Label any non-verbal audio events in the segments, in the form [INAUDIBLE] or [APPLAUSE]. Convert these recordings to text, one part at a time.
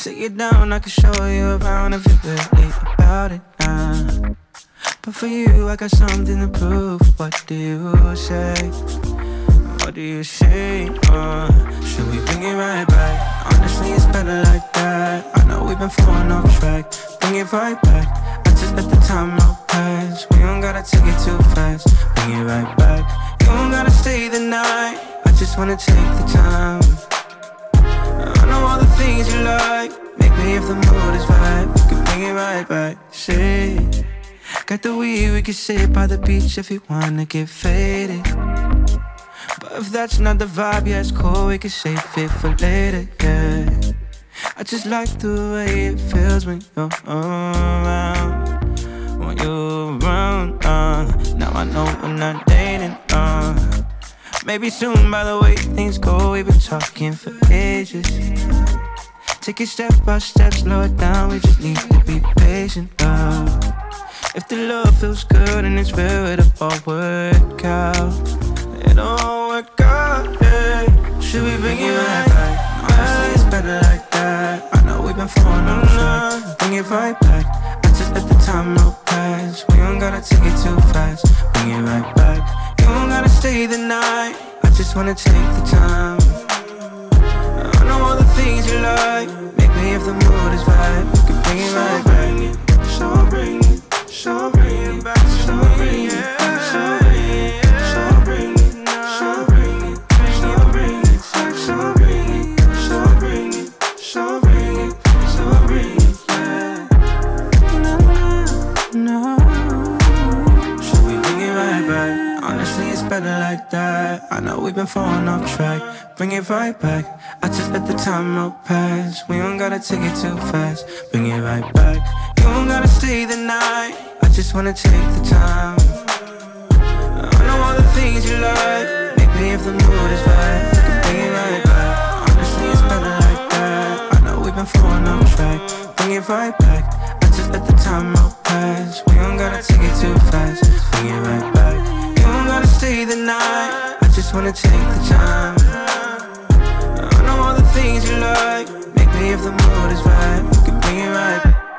Sit you down, I can show you around if you're really about it now. But for you, I got something to prove. What do you say? What do you say? Uh, should we bring it right back? Honestly, it's better like that. I know we've been falling off track. Bring it right back. I just let the time out pass. We don't gotta take it too fast. Bring it right back. You don't gotta stay the night. I just wanna take the time. Know all the things you like. Maybe if the mood is right, we can bring it right back. Say, got the weed, we can sit by the beach if you wanna get faded. But if that's not the vibe, yeah, it's cool, we can save it for later, yeah. I just like the way it feels when you're around. When you're around, uh, now I know we're not dating, uh. Maybe soon, by the way things go, we've been talking for ages. Take it step by step, slow it down, we just need to be patient, uh. If the love feels good and it's real, it'll all work out. It'll all work out, yeah. Should we bring it right back? Honestly, it's better like that. I know we've been falling on track. Bring it right back. I just let the time out past. We don't gotta take it too fast. Bring it right back. You don't gotta stay the night. I just wanna take the time. I know all the things you like. Maybe if the mood is right, we can bring it right back. So bring it, so bring it back, so bring it, like that. I know we've been falling off track. Bring it right back. I just let the time out pass. We don't gotta take it too fast. Bring it right back. You don't gotta stay the night. I just wanna take the time. I know all the things you like. Maybe if the mood is right, we can bring it right back. Honestly, it's better like that. I know we've been falling off track. Bring it right back. I just let the time out pass. We don't gotta take it too fast. Bring it right back. Gotta stay the night. I just wanna take the time. I know all the things you like. Maybe if the mood is right, we can bring it right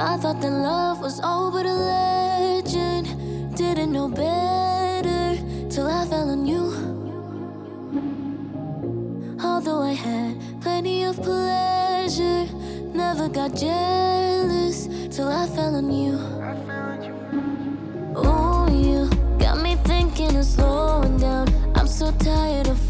I thought that love was all but a legend. Didn't know better till I fell on you. Although I had plenty of pleasure, never got jealous till I fell on you. Oh, you got me thinking of slowing down. I'm so tired of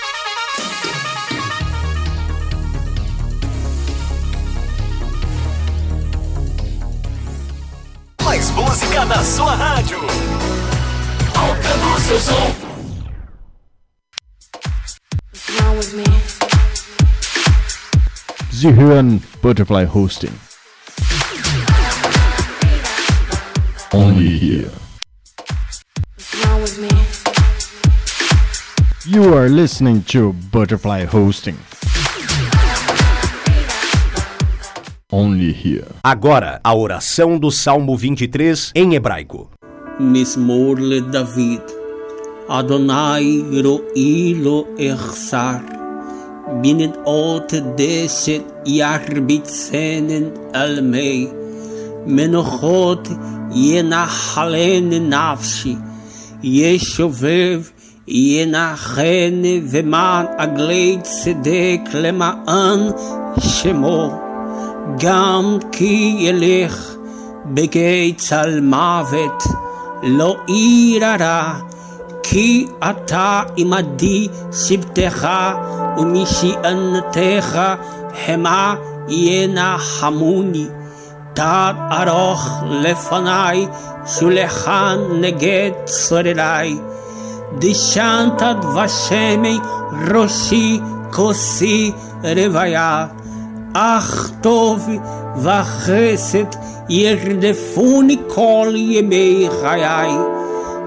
seu som. Zihuan Butterfly Hosting. Only here. You are listening to Butterfly Hosting. Only here. Agora, a oração do Salmo 23 em hebraico. Mismor David אדוני רואי לו אחסר. בנדעות דשת ירביצנן על מי. מנוחות ינחלן נפשי. ישובב ינחן ומען עגלי צדק למען שמו. גם כי ילך בגיא צל מוות, לא עיר הרע, כי אתה עמדי שבתך ומשענתך המה ינחמוני. תת ארוך לפניי, שולחן נגד צורריי. דשנת דבשמי ראשי כוסי רוויה. אך טוב וחסד ירדפוני כל ימי חיי,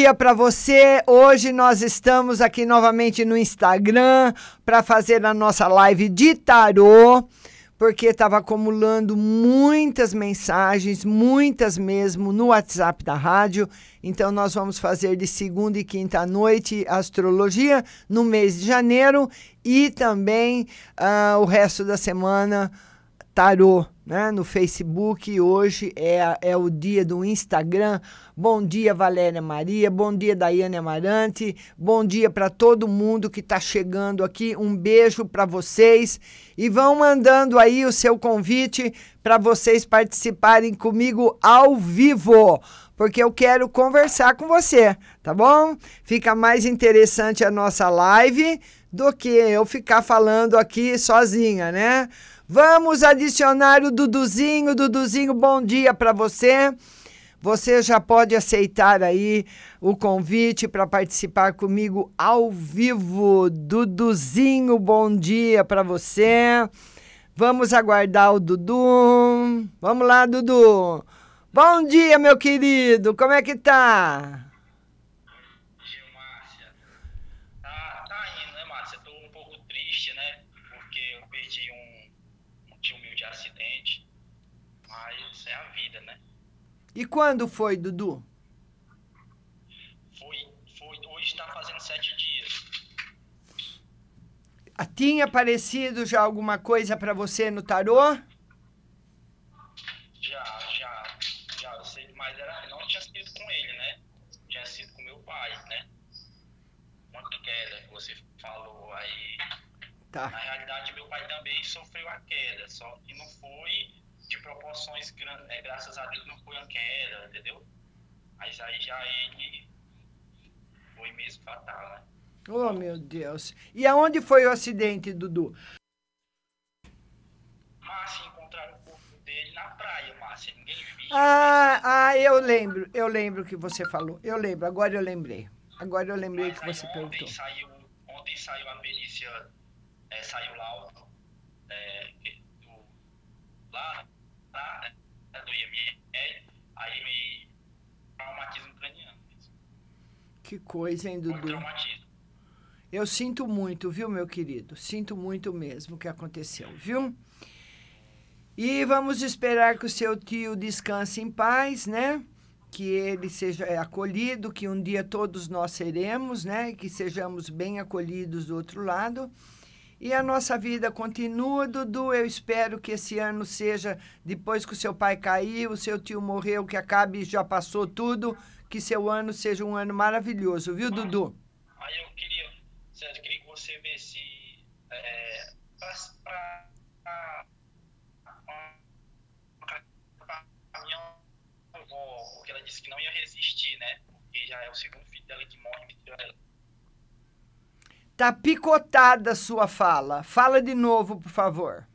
dia para você. Hoje nós estamos aqui novamente no Instagram para fazer a nossa live de tarô, porque estava acumulando muitas mensagens, muitas mesmo no WhatsApp da rádio. Então nós vamos fazer de segunda e quinta noite astrologia no mês de janeiro e também ah, o resto da semana tarô, né? No Facebook. Hoje é, é o dia do Instagram. Bom dia, Valéria Maria. Bom dia, Daiane Amarante. Bom dia para todo mundo que está chegando aqui. Um beijo para vocês. E vão mandando aí o seu convite para vocês participarem comigo ao vivo. Porque eu quero conversar com você, tá bom? Fica mais interessante a nossa live do que eu ficar falando aqui sozinha, né? Vamos adicionar o Duduzinho. Duduzinho, bom dia para você. Você já pode aceitar aí o convite para participar comigo ao vivo. Duduzinho, bom dia para você. Vamos aguardar o Dudu. Vamos lá, Dudu. Bom dia, meu querido. Como é que tá tá indo, né, Márcia? Tô um pouco triste, né? Porque eu perdi um, um tio meu de acidente. Mas é a vida, né? E quando foi, Dudu? Foi, foi, hoje tá fazendo sete dias. Ah, Tinha aparecido já alguma coisa para você no tarô? Já, já, já, eu sei, mas era, não tinha sido com ele, né? Tinha sido com meu pai, né? Uma queda que você falou aí. Tá. Na realidade, meu pai também sofreu a queda, só que é, graças a Deus não foi uma queda, entendeu? Mas aí já ele foi mesmo fatal, né? Oh, meu Deus. E aonde foi o acidente, Dudu? Márcia encontraram o corpo dele na praia, Márcia, ninguém viu. Ah, ah, eu lembro. Eu lembro que você falou. Eu lembro, agora eu lembrei. Agora eu lembrei que Mas você aí perguntou. Ontem saiu, ontem saiu a perícia, é, saiu laudo é, que- do, lá, né, do IML, aí me traumatismo craniano. Que coisa, hein, Dudu? traumatismo. Eu sinto muito, viu, meu querido? Sinto muito mesmo o que aconteceu, viu? E vamos esperar que o seu tio descanse em paz, né? Que ele seja é, acolhido, que um dia todos nós seremos, né? Que sejamos bem acolhidos do outro lado. E a nossa vida continua, Dudu. Eu espero que esse ano seja, depois que o seu pai caiu, o seu tio morreu, que acabe, já passou tudo, que seu ano seja um ano maravilhoso, viu, Dudu? Aí eu queria, Sérgio, queria que você visse é, pra, pra minha avó, porque ela disse que não ia resistir, né? Porque já é o segundo filho dela que morre, me tirou ela. Tá picotada a sua fala. Fala de novo, por favor.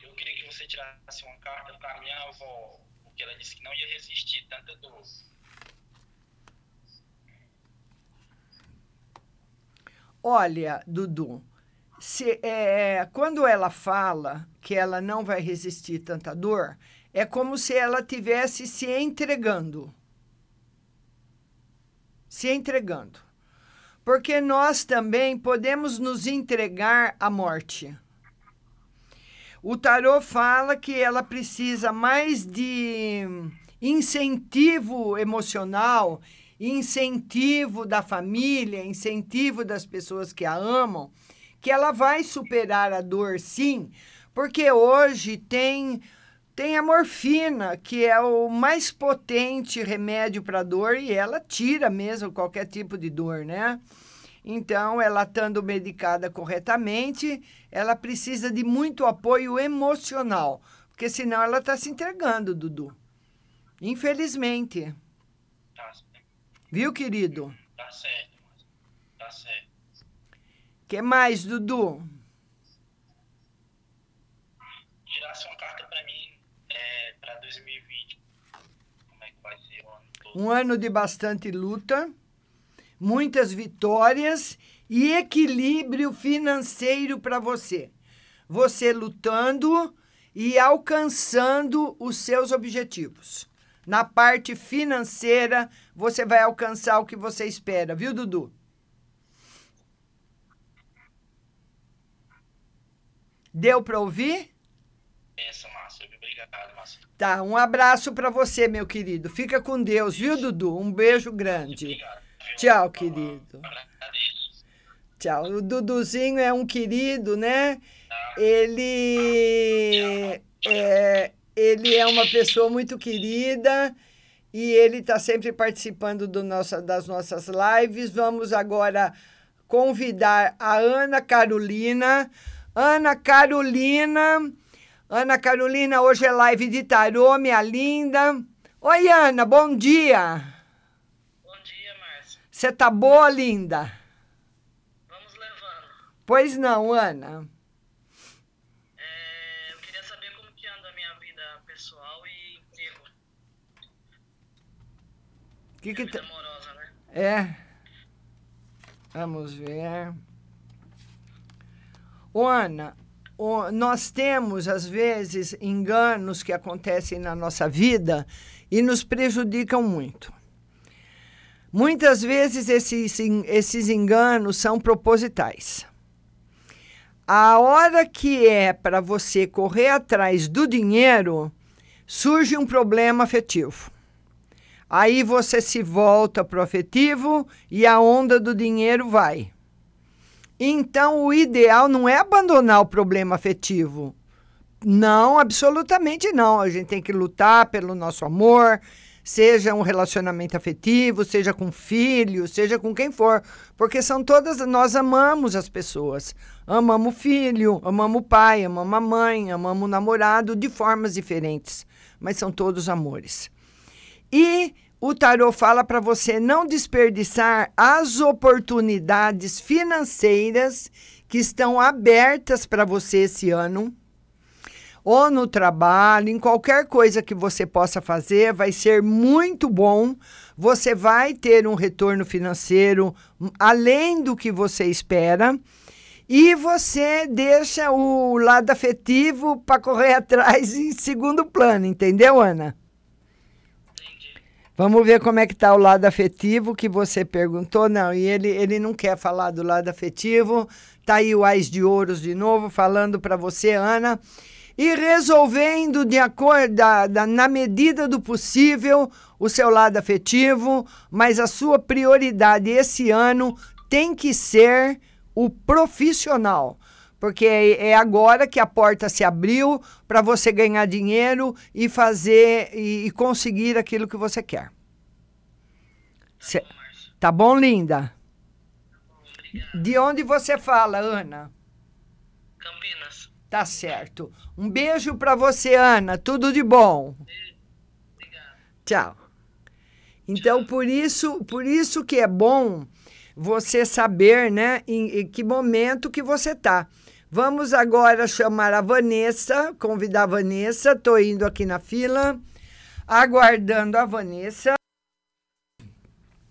Eu queria que você tirasse uma carta pra minha avó, porque ela disse que não ia resistir tanta dor. Olha, Dudu, se, é, quando ela fala que ela não vai resistir tanta dor, é como se ela tivesse se entregando. Se entregando. Porque nós também podemos nos entregar à morte. O tarô fala que ela precisa mais de incentivo emocional, incentivo da família, incentivo das pessoas que a amam, que ela vai superar a dor sim, porque hoje tem tem a morfina, que é o mais potente remédio para dor e ela tira mesmo qualquer tipo de dor, né? Então, ela estando medicada corretamente, ela precisa de muito apoio emocional, porque senão ela está se entregando, Dudu. Infelizmente. Tá, Viu, querido? tá certo, tá certo. que mais, Dudu? Tirasse uma carta pra mim é, pra 2020. Como é que vai ser o ano todo? Um ano de bastante luta, muitas vitórias e equilíbrio financeiro para você. Você lutando e alcançando os seus objetivos. Na parte financeira, você vai alcançar o que você espera, viu, Dudu? Deu para ouvir? Essa, Márcia. Obrigado. Tá, um abraço para você, meu querido. Fica com Deus, viu, Dudu? Um beijo grande. Tchau, querido. Tchau. O Duduzinho é um querido, né? Ele é, ele é uma pessoa muito querida e ele está sempre participando do nossa, das nossas lives. Vamos agora convidar a Ana Carolina. Ana Carolina. Ana Carolina, hoje é live de tarô, minha linda. Oi, Ana, bom dia. Bom dia, Márcia. Você tá boa, linda? Vamos levando. Pois não, Ana. É, eu queria saber como que anda a minha vida pessoal e emprego. Que que vida tá... amorosa, né? É. Vamos ver. Ô, Ana, nós temos, às vezes, enganos que acontecem na nossa vida e nos prejudicam muito. Muitas vezes esses, esses enganos são propositais. A hora que é para você correr atrás do dinheiro, surge um problema afetivo. Aí você se volta para o afetivo e a onda do dinheiro vai. Então, o ideal não é abandonar o problema afetivo. Não, absolutamente não. A gente tem que lutar pelo nosso amor, seja um relacionamento afetivo, seja com filho, seja com quem for, porque são todas nós amamos as pessoas. Amamos o filho, amamos o pai, amamos a mãe, amamos o namorado de formas diferentes, mas são todos amores. E o tarô fala para você não desperdiçar as oportunidades financeiras que estão abertas para você esse ano. Ou no trabalho, em qualquer coisa que você possa fazer, vai ser muito bom. Você vai ter um retorno financeiro hum, além do que você espera. E você deixa o lado afetivo para correr [LAUGHS] atrás em segundo plano, entendeu, Ana? Vamos ver como é que tá o lado afetivo que você perguntou. Não, e ele, ele não quer falar do lado afetivo. Tá aí o Ais de Ouros de novo falando para você, Ana. E resolvendo de acordo da, na medida do possível o seu lado afetivo, mas a sua prioridade esse ano tem que ser o profissional porque é é agora que a porta se abriu para você ganhar dinheiro e fazer e, e conseguir aquilo que você quer. Cê- tá bom, linda? De onde você fala, Ana? Campinas. Tá certo. Um beijo para você, Ana. Tudo de bom. Tchau. Então, por isso, por isso que é bom você saber, né, em, em que momento que você tá. Vamos agora chamar a Vanessa, convidar a Vanessa. Tô indo aqui na fila, aguardando a Vanessa.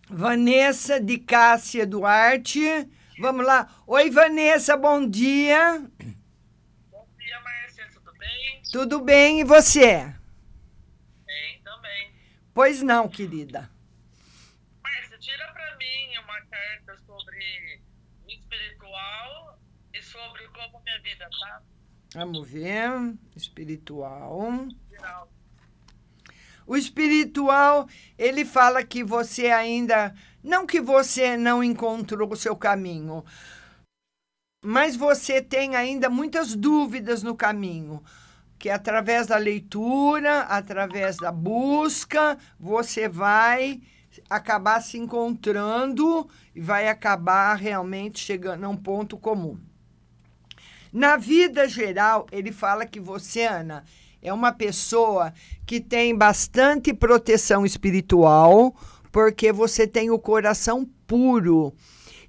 Vanessa de Cássia Duarte. Vamos lá. Oi, Vanessa, bom dia. Bom dia, Márcia. Tudo bem? Tudo bem e você? Bem também. Pois não, querida. Márcia, tira pra mim uma carta sobre sobre o espiritual e sobre como minha vida tá. Vamos ver. Espiritual. O espiritual, ele fala que você ainda. Não que você não encontrou o seu caminho, mas você tem ainda muitas dúvidas no caminho. Que através da leitura, através da busca, você vai acabar se encontrando e vai acabar realmente chegando a um ponto comum. Na vida geral, ele fala que você, Ana, é uma pessoa que tem bastante proteção espiritual, porque você tem o coração puro.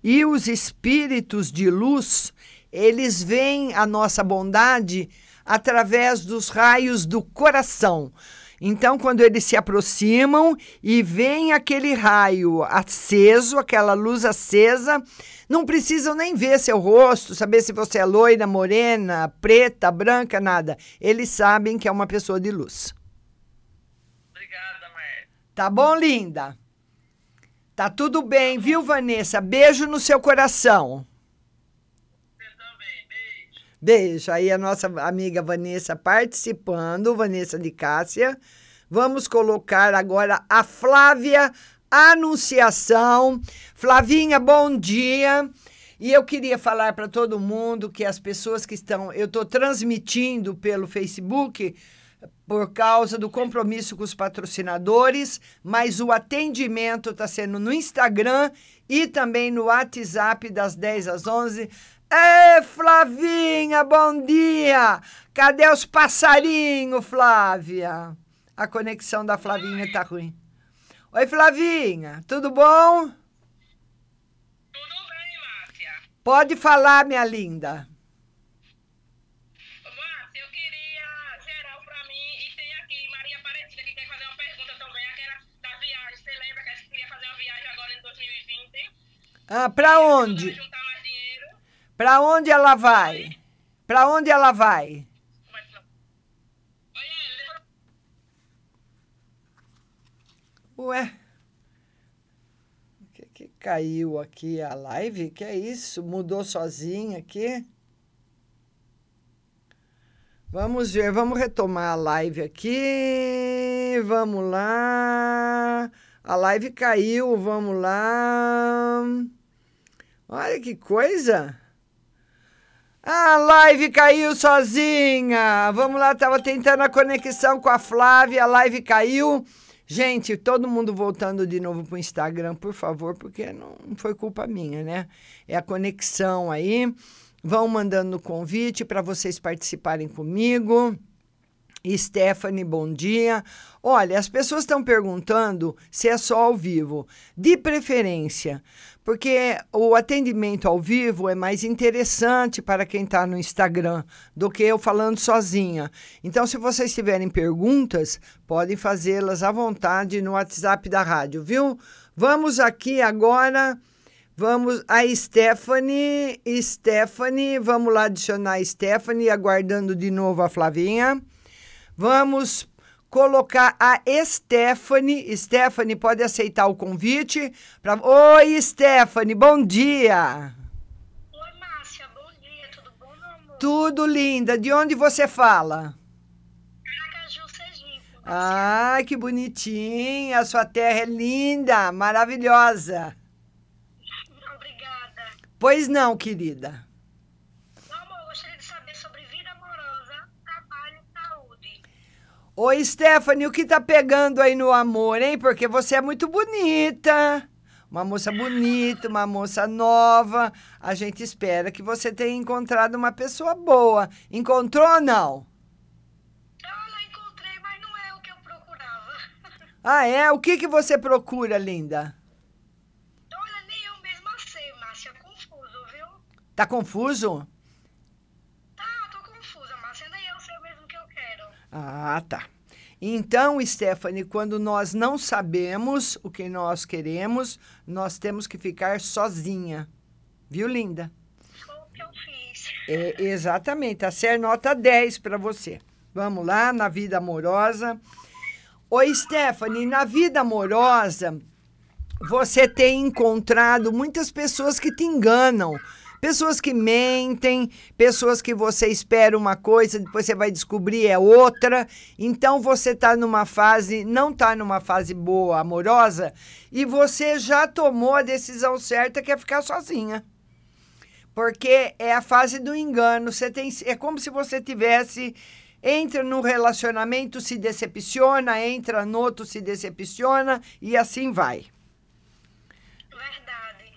E os espíritos de luz, eles veem a nossa bondade através dos raios do coração. Então, quando eles se aproximam e vem aquele raio aceso, aquela luz acesa, não precisam nem ver seu rosto, saber se você é loira, morena, preta, branca, nada. Eles sabem que é uma pessoa de luz. Obrigada, Mar. Tá bom, linda? Tá tudo bem, viu, Vanessa? Beijo no seu coração. Beijo. Aí a nossa amiga Vanessa participando, Vanessa de Cássia. Vamos colocar agora a Flávia Anunciação. Flavinha, bom dia. E eu queria falar para todo mundo que as pessoas que estão. Eu estou transmitindo pelo Facebook por causa do compromisso com os patrocinadores, mas o atendimento está sendo no Instagram e também no WhatsApp das 10 às 11 Ê, Flavinha, bom dia! Cadê os passarinhos, Flávia? A conexão da Flavinha tá ruim. Oi, Flavinha, tudo bom? Tudo bem, Márcia. Pode falar, minha linda. Márcia, eu queria geral pra mim e tem aqui Maria Aparecida que quer fazer uma pergunta também, aquela da viagem. Você lembra que a gente queria fazer uma viagem agora em 2020? Ah, pra onde? Pra onde ela vai? Pra onde ela vai? Ué? Que, que caiu aqui a live? Que é isso? Mudou sozinha aqui? Vamos ver, vamos retomar a live aqui. Vamos lá. A live caiu, vamos lá. Olha que coisa. A live caiu sozinha. Vamos lá, tava tentando a conexão com a Flávia, a live caiu. Gente, todo mundo voltando de novo para o Instagram, por favor, porque não foi culpa minha, né? É a conexão aí. Vão mandando convite para vocês participarem comigo. Stephanie, bom dia. Olha, as pessoas estão perguntando se é só ao vivo. De preferência, porque o atendimento ao vivo é mais interessante para quem está no Instagram do que eu falando sozinha. Então, se vocês tiverem perguntas, podem fazê-las à vontade no WhatsApp da rádio, viu? Vamos aqui agora. Vamos a Stephanie, Stephanie, vamos lá adicionar a Stephanie, aguardando de novo a Flavinha. Vamos colocar a Stephanie. Stephanie, pode aceitar o convite? Pra... Oi, Stephanie, bom dia. Oi, Márcia, bom dia, tudo bom, meu amor? Tudo linda. De onde você fala? Aracaju, Sergipe. Ai, que bonitinha. A sua terra é linda, maravilhosa. [LAUGHS] Obrigada. Pois não, querida. Oi, Stephanie, o que tá pegando aí no amor, hein? Porque você é muito bonita. Uma moça bonita, uma moça nova. A gente espera que você tenha encontrado uma pessoa boa. Encontrou ou não? Eu não encontrei, mas não é o que eu procurava. [LAUGHS] Ah, é? O que, que você procura, linda? Olha, nem eu mesma sei, Márcia. Confuso, viu? Tá confuso? Ah, tá. Então, Stephanie, quando nós não sabemos o que nós queremos, nós temos que ficar sozinha. Viu, linda? Foi o que eu fiz. É, exatamente. A ser nota 10 para você. Vamos lá, na vida amorosa. Oi, Stephanie, na vida amorosa, você tem encontrado muitas pessoas que te enganam. Pessoas que mentem, pessoas que você espera uma coisa, depois você vai descobrir é outra. Então você está numa fase, não está numa fase boa, amorosa, e você já tomou a decisão certa que é ficar sozinha. Porque é a fase do engano. Você tem, é como se você tivesse entra num relacionamento, se decepciona, entra no outro, se decepciona e assim vai.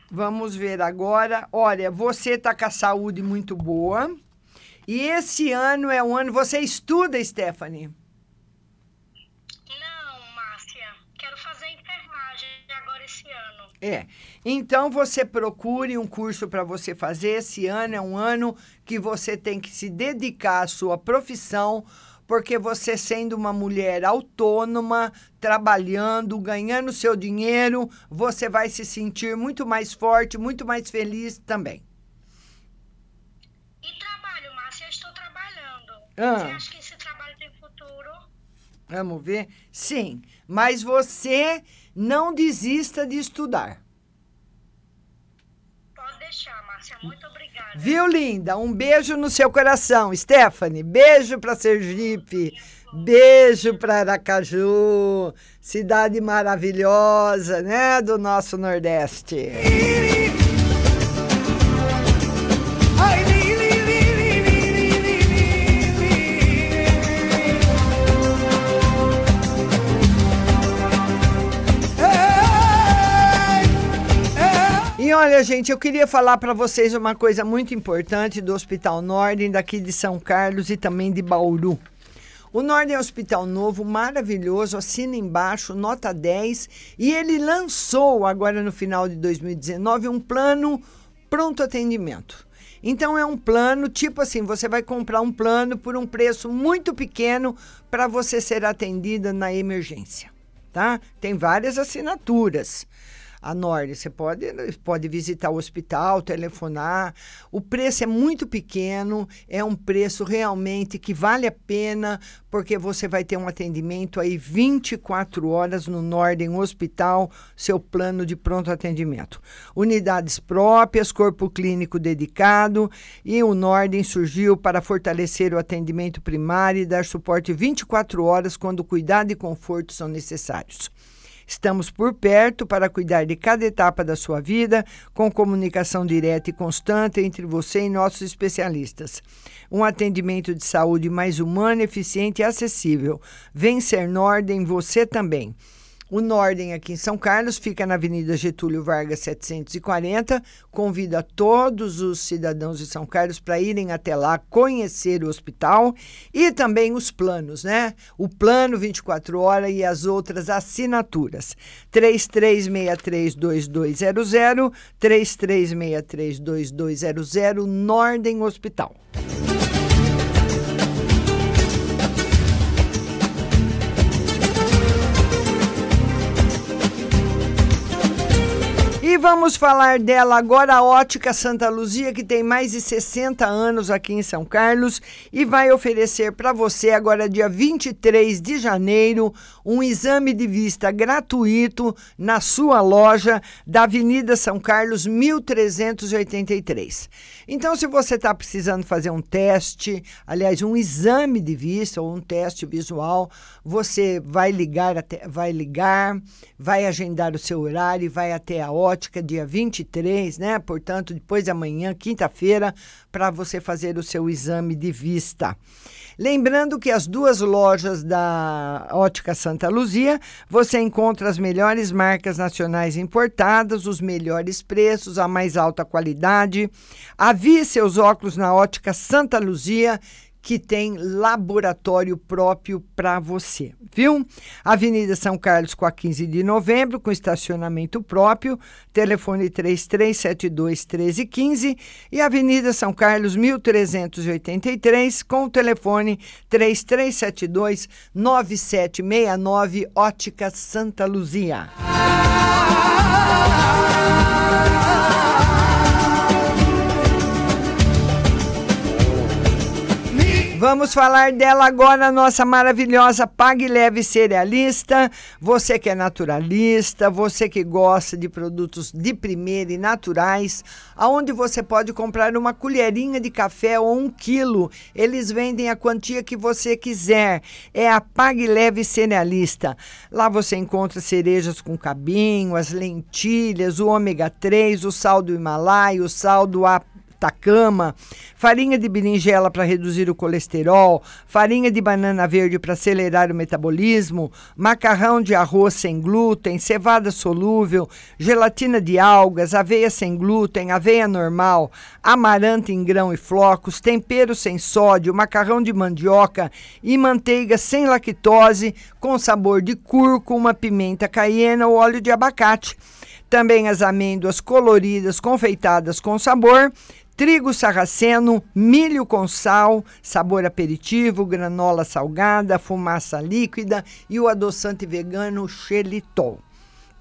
Vamos ver agora. Olha, você está com a saúde muito boa. E esse ano é um ano. Você estuda, Stephanie? Não, Márcia. Quero fazer enfermagem agora esse ano. É. Então você procure um curso para você fazer. Esse ano é um ano que você tem que se dedicar à sua profissão, porque você sendo uma mulher autônoma, trabalhando, ganhando seu dinheiro, você vai se sentir muito mais forte, muito mais feliz também. E trabalho, Márcia, eu estou trabalhando. Ah. Você acha que esse trabalho tem futuro? Vamos ver? Sim, mas você não desista de estudar. Pode deixar, Márcia. Muito obrigada. Viu, linda? Um beijo no seu coração, Stephanie. Beijo para Sergipe. Beijo para Aracaju, cidade maravilhosa, né, do nosso Nordeste. Olha, gente, eu queria falar para vocês uma coisa muito importante do Hospital Nordem, daqui de São Carlos e também de Bauru. O Nordem é um hospital novo, maravilhoso, assina embaixo, nota 10, e ele lançou agora no final de 2019 um plano pronto atendimento. Então é um plano, tipo assim, você vai comprar um plano por um preço muito pequeno para você ser atendida na emergência, tá? Tem várias assinaturas a Nord. Você pode, pode visitar o hospital, telefonar. O preço é muito pequeno, é um preço realmente que vale a pena, porque você vai ter um atendimento aí 24 horas no Nordem Hospital, seu plano de pronto atendimento. Unidades próprias, corpo clínico dedicado, e o Nordem surgiu para fortalecer o atendimento primário e dar suporte 24 horas quando cuidado e conforto são necessários. Estamos por perto para cuidar de cada etapa da sua vida, com comunicação direta e constante entre você e nossos especialistas. Um atendimento de saúde mais humano, eficiente e acessível. Vem ser Nordem você também. O Nordem aqui em São Carlos fica na Avenida Getúlio Vargas 740. Convido a todos os cidadãos de São Carlos para irem até lá conhecer o hospital e também os planos, né? O plano 24 horas e as outras assinaturas. 33632200, 33632200, Nordem Hospital. Vamos falar dela agora, a Ótica Santa Luzia, que tem mais de 60 anos aqui em São Carlos e vai oferecer para você agora, dia 23 de janeiro, um exame de vista gratuito na sua loja da Avenida São Carlos, 1383. Então, se você está precisando fazer um teste, aliás, um exame de vista ou um teste visual, você vai ligar, até, vai ligar, vai agendar o seu horário e vai até a ótica dia 23, né? Portanto, depois de amanhã, quinta-feira, para você fazer o seu exame de vista. Lembrando que as duas lojas da Ótica Santa Luzia, você encontra as melhores marcas nacionais importadas, os melhores preços, a mais alta qualidade. Avie seus óculos na Ótica Santa Luzia que tem laboratório próprio para você, viu? Avenida São Carlos com a 15 de novembro, com estacionamento próprio, telefone 3372 1315 e Avenida São Carlos 1383 com o telefone 3372 9769 Ótica Santa Luzia. Vamos falar dela agora, nossa maravilhosa Pague Leve Cerealista. Você que é naturalista, você que gosta de produtos de primeira e naturais, aonde você pode comprar uma colherinha de café ou um quilo. Eles vendem a quantia que você quiser. É a Pague Leve Cerealista. Lá você encontra cerejas com cabinho, as lentilhas, o ômega 3, o sal do Himalaia, o sal do Atacama, farinha de berinjela para reduzir o colesterol, farinha de banana verde para acelerar o metabolismo, macarrão de arroz sem glúten, cevada solúvel, gelatina de algas, aveia sem glúten, aveia normal, amaranta em grão e flocos, tempero sem sódio, macarrão de mandioca e manteiga sem lactose com sabor de cúrcuma, pimenta caiena ou óleo de abacate. Também as amêndoas coloridas confeitadas com sabor, trigo sarraceno, milho com sal, sabor aperitivo, granola salgada, fumaça líquida e o adoçante vegano xelitol.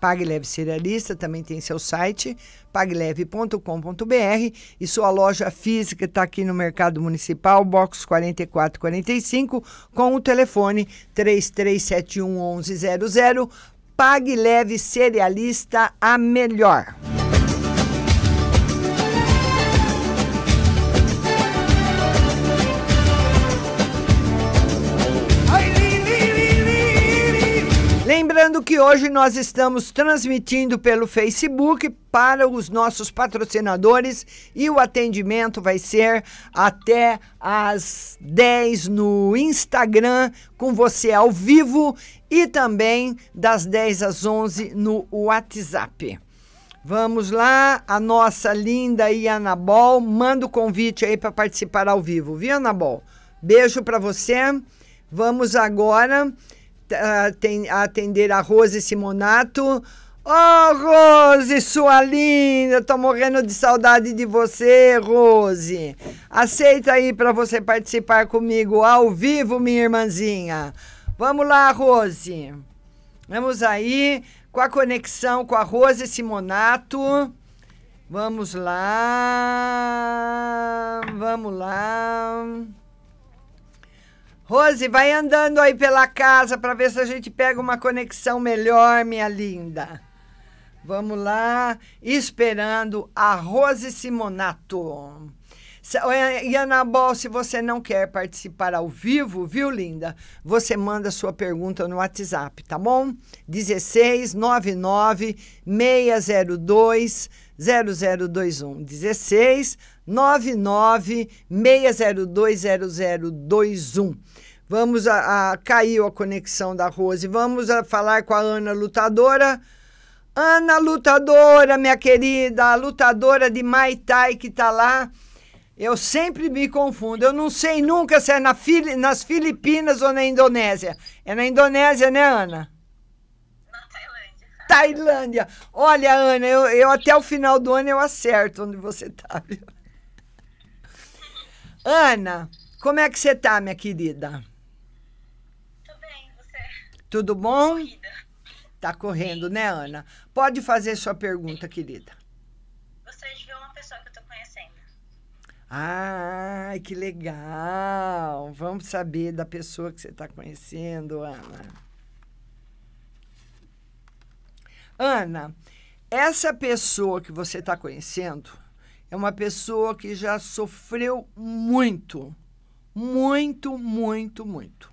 Pague Leve Cerealista também tem seu site, pagleve.com.br e sua loja física está aqui no Mercado Municipal, box 4445, com o telefone 3371 1100. Pague Leve Cerealista, a melhor. Lembrando que hoje nós estamos transmitindo pelo Facebook para os nossos patrocinadores e o atendimento vai ser até às 10 no Instagram com você ao vivo e também das 10 às 11 no WhatsApp. Vamos lá, a nossa linda Ianabol, manda o convite aí para participar ao vivo, viu, Anabol? Beijo para você. Vamos agora atender a Rose Simonato. Oh, Rose, sua linda, tô morrendo de saudade de você, Rose. Aceita aí para você participar comigo ao vivo, minha irmãzinha. Vamos lá, Rose. Vamos aí com a conexão com a Rose Simonato. Vamos lá. Vamos lá. Rose, vai andando aí pela casa para ver se a gente pega uma conexão melhor, minha linda. Vamos lá, esperando a Rose Simonato. E Anabol, se você não quer participar ao vivo, viu, linda? Você manda sua pergunta no WhatsApp, tá bom? 1699 602 0021. 16 99 602 0021. Vamos a, a caiu a conexão da Rose. Vamos a falar com a Ana Lutadora. Ana Lutadora, minha querida, a lutadora de Mai Tai que tá lá. Eu sempre me confundo. Eu não sei nunca se é na Fili nas Filipinas ou na Indonésia. É na Indonésia, né, Ana? Na Tailândia. Tailândia. Olha, Ana, eu, eu até o final do ano eu acerto onde você tá, viu? Ana, como é que você tá, minha querida? Tudo bom? Corrida. Tá correndo, Sim. né, Ana? Pode fazer sua pergunta, querida. Gostaria de ver uma pessoa que eu tô conhecendo. Ai, que legal! Vamos saber da pessoa que você está conhecendo, Ana. Ana, essa pessoa que você está conhecendo é uma pessoa que já sofreu muito, muito, muito, muito.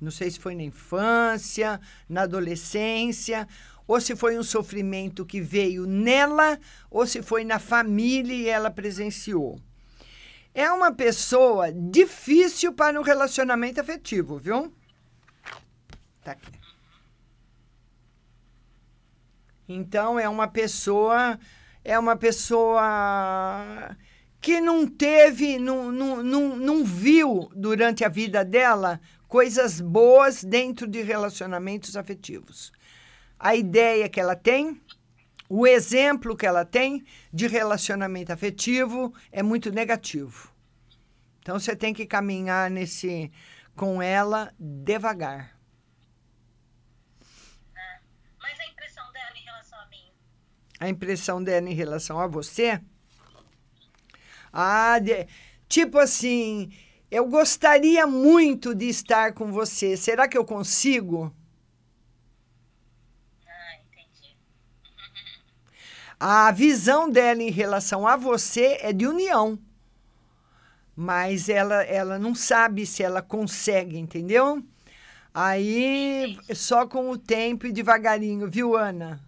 Não sei se foi na infância, na adolescência, ou se foi um sofrimento que veio nela, ou se foi na família e ela presenciou. É uma pessoa difícil para um relacionamento afetivo, viu? Tá aqui. Então é uma pessoa, é uma pessoa que não teve, não, não, não, não viu durante a vida dela coisas boas dentro de relacionamentos afetivos. A ideia que ela tem, o exemplo que ela tem de relacionamento afetivo é muito negativo. Então você tem que caminhar nesse com ela devagar. É, mas a impressão dela em relação a mim? A impressão dela em relação a você? Ah, de, tipo assim, Eu gostaria muito de estar com você. Será que eu consigo? Ah, entendi. A visão dela em relação a você é de união. Mas ela, ela não sabe se ela consegue, entendeu? Aí, só com o tempo e devagarinho, viu, Ana?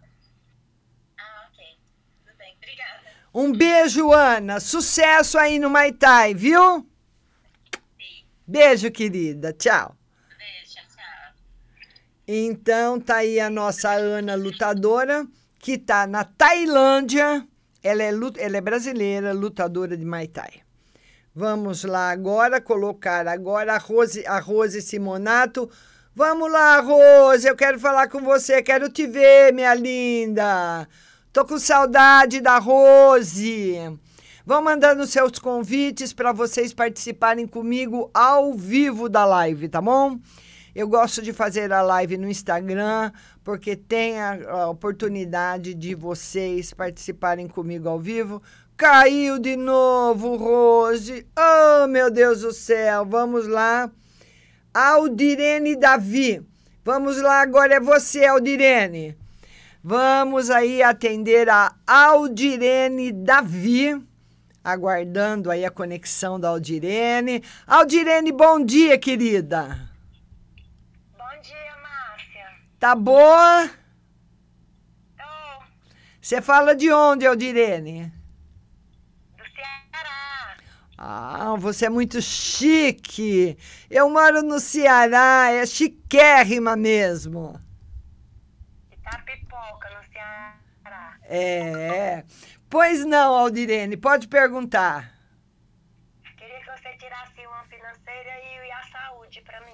Ah, ok. Tudo bem. Obrigada. Um beijo, Ana. Sucesso aí no Maitai, viu? Beijo, querida. Tchau. Beijo, tchau. Então, tá aí a nossa Ana lutadora, que tá na Tailândia. Ela é, lut- ela é brasileira, lutadora de Muay Thai. Vamos lá agora colocar agora a Rose, a Rose Simonato. Vamos lá, Rose, eu quero falar com você, quero te ver, minha linda. Tô com saudade da Rose. Vão mandando seus convites para vocês participarem comigo ao vivo da live, tá bom? Eu gosto de fazer a live no Instagram, porque tem a, a oportunidade de vocês participarem comigo ao vivo. Caiu de novo, Rose. Oh, meu Deus do céu. Vamos lá. Aldirene Davi. Vamos lá, agora é você, Aldirene. Vamos aí atender a Aldirene Davi. Aguardando aí a conexão da Aldirene. Aldirene, bom dia, querida. Bom dia, Márcia. Tá boa? Tô Você fala de onde, Aldirene? do Ceará. Ah, você é muito chique. Eu moro no Ceará, é chiquérrima mesmo. Itapipoca, no Ceará. É. Pois não, Aldirene, pode perguntar. Queria que você tirasse uma financeira e a saúde pra mim.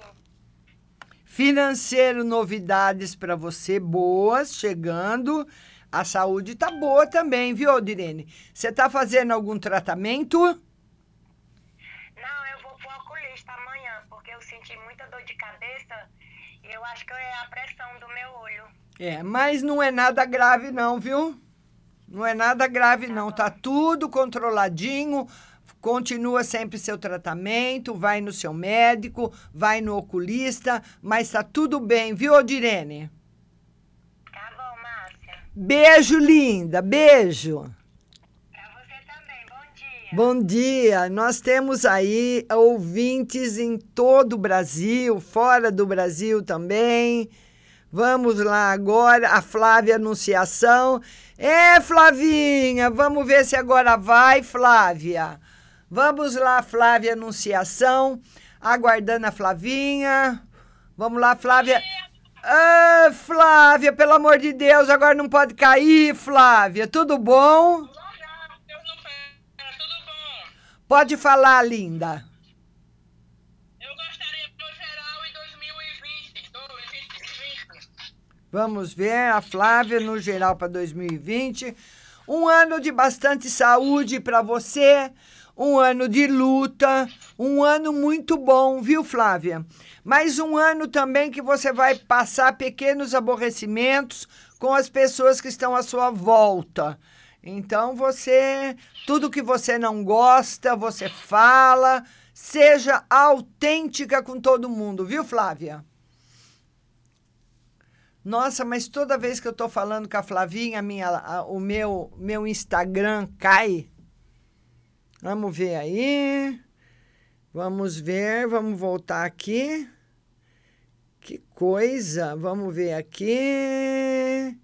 Financeiro, novidades para você boas chegando. A saúde tá boa também, viu, Aldirene? Você tá fazendo algum tratamento? Não, eu vou pro oculista amanhã, porque eu senti muita dor de cabeça e eu acho que é a pressão do meu olho. É, mas não é nada grave não, viu? Não é nada grave não, tá tudo controladinho. Continua sempre seu tratamento, vai no seu médico, vai no oculista, mas tá tudo bem, viu, Odirene? Tá bom, Márcia. Beijo, linda, beijo. Pra você também, bom dia. Bom dia. Nós temos aí ouvintes em todo o Brasil, fora do Brasil também. Vamos lá agora, a Flávia Anunciação. É, Flavinha, vamos ver se agora vai, Flávia. Vamos lá, Flávia Anunciação. Aguardando a Flavinha. Vamos lá, Flávia. Ah, Flávia, pelo amor de Deus, agora não pode cair, Flávia. Tudo bom? Pode falar, linda. Vamos ver a Flávia no geral para 2020. Um ano de bastante saúde para você, um ano de luta, um ano muito bom, viu, Flávia? Mas um ano também que você vai passar pequenos aborrecimentos com as pessoas que estão à sua volta. Então você, tudo que você não gosta, você fala, seja autêntica com todo mundo, viu, Flávia? Nossa, mas toda vez que eu tô falando com a Flavinha, minha, a- o meu, meu Instagram cai. Vamos ver aí. Vamos ver, vamos voltar aqui. Que coisa. Vamos ver aqui.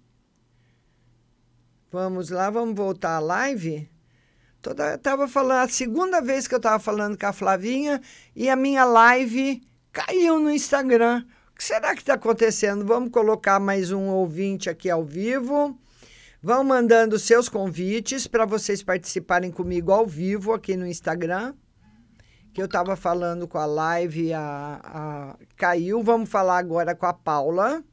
Vamos lá, vamos voltar à live. Toda, eu tava falando, a segunda vez que eu tava falando com a Flavinha e a minha live caiu no Instagram. Que será que está acontecendo? Vamos colocar mais um ouvinte aqui ao vivo. Vão mandando seus convites para vocês participarem comigo ao vivo aqui no Instagram. Que eu estava falando com a live, a, a caiu. Vamos falar agora com a Paula.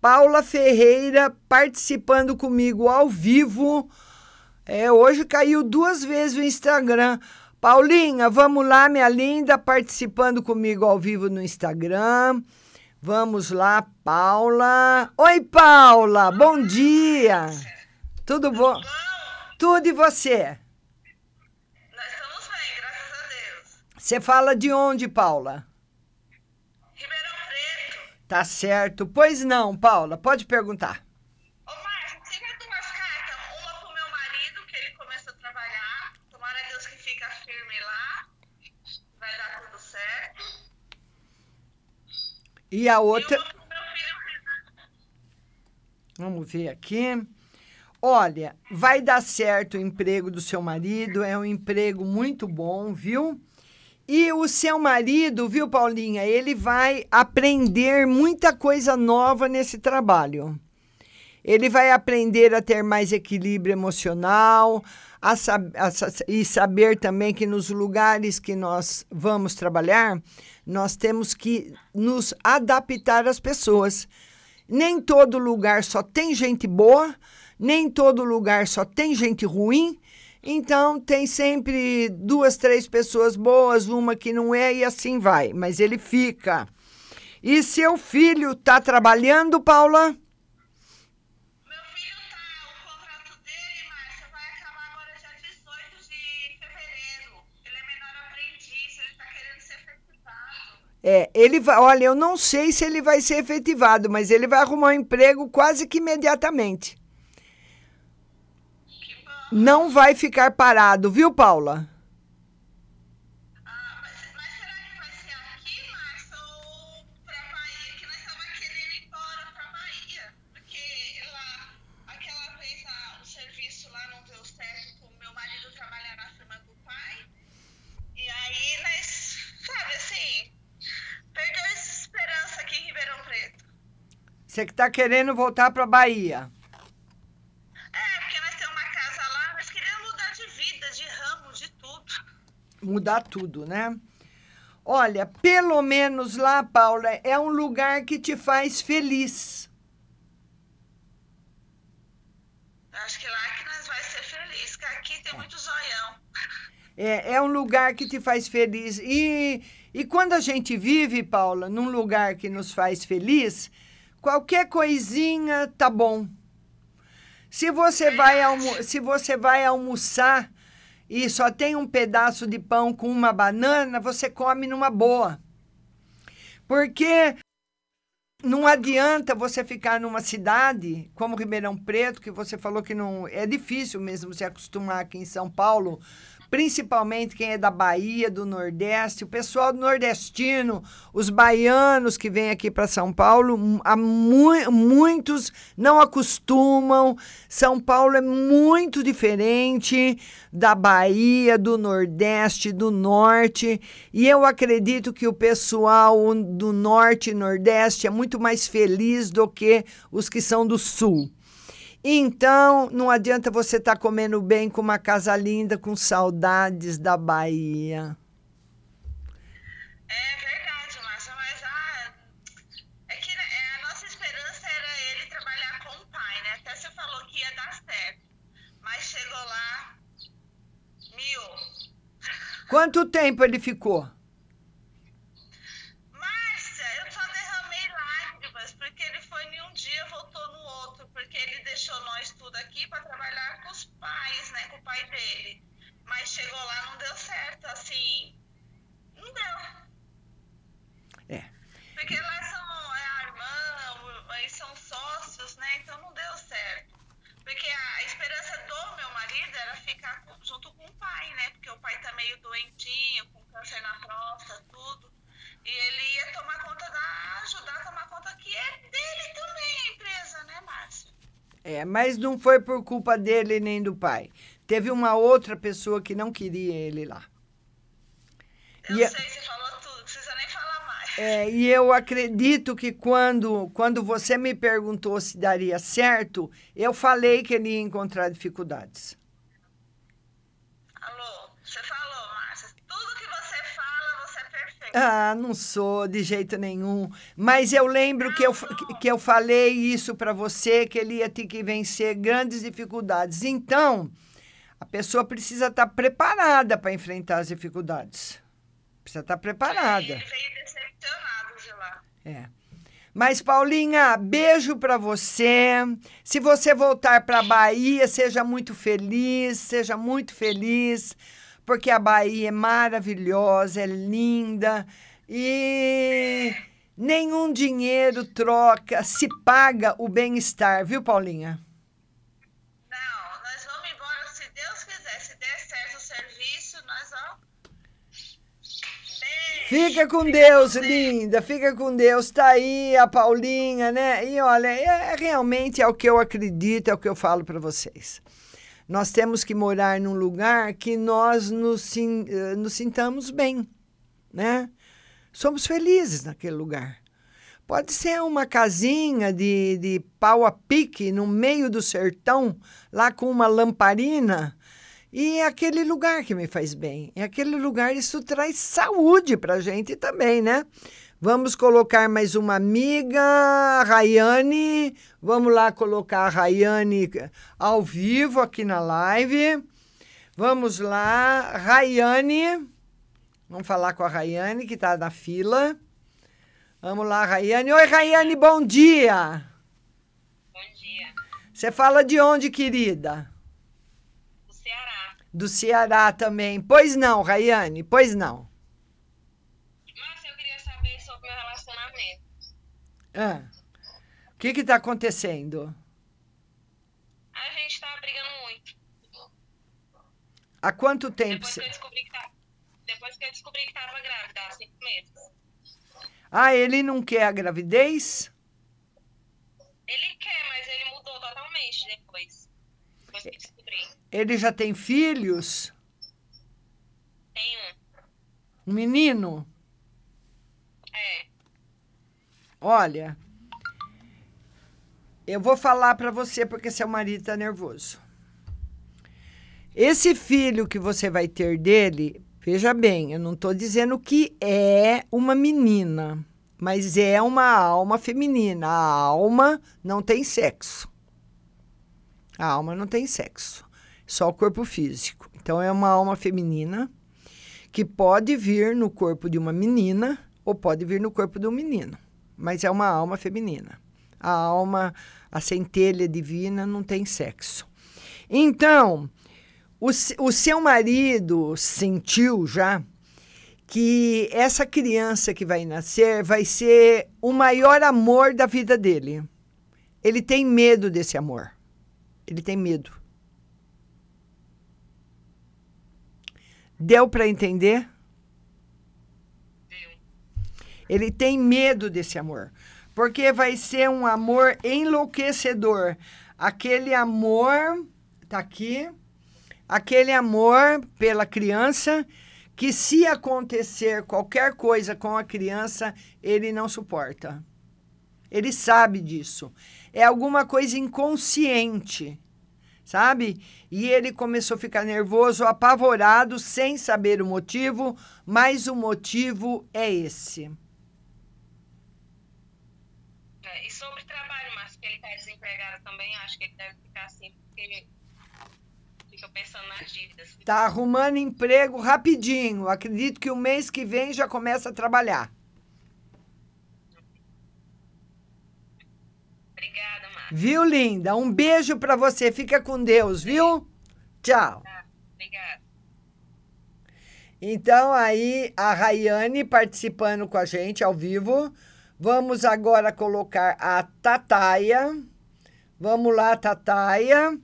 Paula Ferreira participando comigo ao vivo. É, hoje caiu duas vezes o Instagram. Paulinha, vamos lá, minha linda, participando comigo ao vivo no Instagram. Vamos lá, Paula. Oi, Paula, bom dia. Tudo bom? Tudo e você? Nós estamos bem, graças a Deus. Você fala de onde, Paula? Ribeirão Preto. Tá certo. Pois não, Paula, pode perguntar. Ô, Márcia, você quer duas cartas? Uma pro meu marido, que ele começou a trabalhar. Tomara a Deus que fica firme lá. Vai dar tudo certo. E a outra. Vamos ver aqui. Olha, vai dar certo o emprego do seu marido, é um emprego muito bom, viu? E o seu marido, viu, Paulinha, ele vai aprender muita coisa nova nesse trabalho. Ele vai aprender a ter mais equilíbrio emocional a sab a, e saber também que nos lugares que nós vamos trabalhar, nós temos que nos adaptar às pessoas. Nem todo lugar só tem gente boa, nem todo lugar só tem gente ruim. Então, tem sempre duas, três pessoas boas, uma que não é, e assim vai. Mas ele fica. E seu filho está trabalhando, Paula? É, ele vai, olha, eu não sei se ele vai ser efetivado, mas ele vai arrumar um emprego quase que imediatamente. Não vai ficar parado, viu, Paula? Você que está querendo voltar para Bahia. É, porque nós temos uma casa lá, nós queremos mudar de vida, de ramo, de tudo. Mudar tudo, né? Olha, pelo menos lá, Paula, é um lugar que te faz feliz. Acho que lá é que nós vai ser feliz, porque aqui tem muito zoião. É, é um lugar que te faz feliz. E, e quando a gente vive, Paula, num lugar que nos faz feliz, Qualquer coisinha tá bom. Se você vai, se você vai almoçar e só tem um pedaço de pão com uma banana, você come numa boa. Porque não adianta você ficar numa cidade como Ribeirão Preto, que você falou que não é difícil mesmo se acostumar aqui em São Paulo principalmente quem é da Bahia, do Nordeste, o pessoal do nordestino, os baianos que vêm aqui para São Paulo, mu muitos não acostumam. São Paulo é muito diferente da Bahia, do Nordeste, do Norte, e eu acredito que o pessoal do Norte e Nordeste é muito mais feliz do que os que são do Sul. Então, não adianta você estar tá comendo bem com uma casa linda, com saudades da Bahia. É verdade, Márcia, mas ah, é que né, é, a nossa esperança era ele trabalhar com o pai, né? Até você falou que ia dar certo. Mas chegou lá, miou. Quanto tempo ele ficou? Deixou nós tudo aqui para trabalhar com os pais, né? Com o pai dele. Mas chegou lá, não deu certo, assim. Não deu. É. Porque lá são é a irmã, aí são sócios, né? Então não deu certo. Porque a esperança do meu marido era ficar junto com o pai, né? Porque o pai tá meio doentinho, com câncer na próstata, tudo. E ele ia tomar conta da. ajudar a tomar conta que é dele também a empresa, né, Márcio? É, mas não foi por culpa dele nem do pai. Teve uma outra pessoa que não queria ele lá. Eu e sei, você falou tudo, não precisa nem falar mais. É, e eu acredito que quando, quando você me perguntou se daria certo, eu falei que ele ia encontrar dificuldades. Ah, não sou de jeito nenhum. Mas eu lembro que eu, que eu falei isso para você, que ele ia ter que vencer grandes dificuldades. Então, a pessoa precisa estar tá preparada para enfrentar as dificuldades. Precisa estar tá preparada. Ele veio decepcionado de lá. É. Mas, Paulinha, beijo para você. Se você voltar para a Bahia, seja muito feliz, seja muito feliz porque a Bahia é maravilhosa, é linda e nenhum dinheiro troca, se paga o bem-estar, viu, Paulinha? Não, nós vamos embora se Deus quiser. Se der certo o serviço, nós vamos. Fica com Deus, linda. Fica com Deus. Tá aí a Paulinha, né? E olha, é, é realmente é o que eu acredito, é o que eu falo para vocês. Nós temos que morar num lugar que nós nos, eh, nos sintamos bem, né? Somos felizes naquele lugar. Pode ser uma casinha de, de pau a pique no meio do sertão, lá com uma lamparina. E é aquele lugar que me faz bem. É aquele lugar, isso traz saúde para a gente também, né? Vamos colocar mais uma amiga, Rayane. Vamos lá colocar a Rayane ao vivo aqui na live. Vamos lá, Rayane. Vamos falar com a Rayane, que está na fila. Vamos lá, Rayane. Oi, Rayane, bom dia. Bom dia. Você fala de onde, querida? Do Ceará. Do Ceará também. Pois não, Rayane, pois não. Márcia, eu queria saber sobre meu relacionamento. Ah, o que está acontecendo? A gente tá brigando muito. Há quanto tempo? Depois que eu descobri que, tá... Depois que eu descobri que tava grávida, há cinco meses. Ah, ele não quer a gravidez? Ele quer, mas ele mudou totalmente depois. Depois que eu descobri. Ele já tem filhos? Tem um. Um menino? É. Olha, eu vou falar para você porque seu marido está nervoso. Esse filho que você vai ter dele, veja bem, eu não estou dizendo que é uma menina, mas é uma alma feminina. A alma não tem sexo. A alma não tem sexo, só o corpo físico. Então é uma alma feminina que pode vir no corpo de uma menina ou pode vir no corpo de um menino, mas é uma alma feminina. A alma, a centelha divina não tem sexo. Então, o, o seu marido sentiu já que essa criança que vai nascer vai ser o maior amor da vida dele. Ele tem medo desse amor. Ele tem medo. Deu para entender? Ele tem medo desse amor, porque vai ser um amor enlouquecedor. Aquele amor, tá aqui, aquele amor pela criança que se acontecer qualquer coisa com a criança, ele não suporta. Ele sabe disso. É alguma coisa inconsciente, sabe? E ele começou a ficar nervoso, apavorado, sem saber o motivo, mas o motivo é esse. É, E sobre trabalho, Márcio, que ele tá desempregado também, acho que ele deve ficar assim, porque fica pensando nas dívidas. Tá arrumando emprego rapidinho. Acredito que o mês que vem já começa a trabalhar. Obrigada, Márcio. Viu, linda? Um beijo pra você. Fica com Deus, viu? Tchau. Obrigada. Então, aí, a Rayane participando com a gente ao vivo. Vamos agora colocar a Tataia. Vamos lá, Tataia.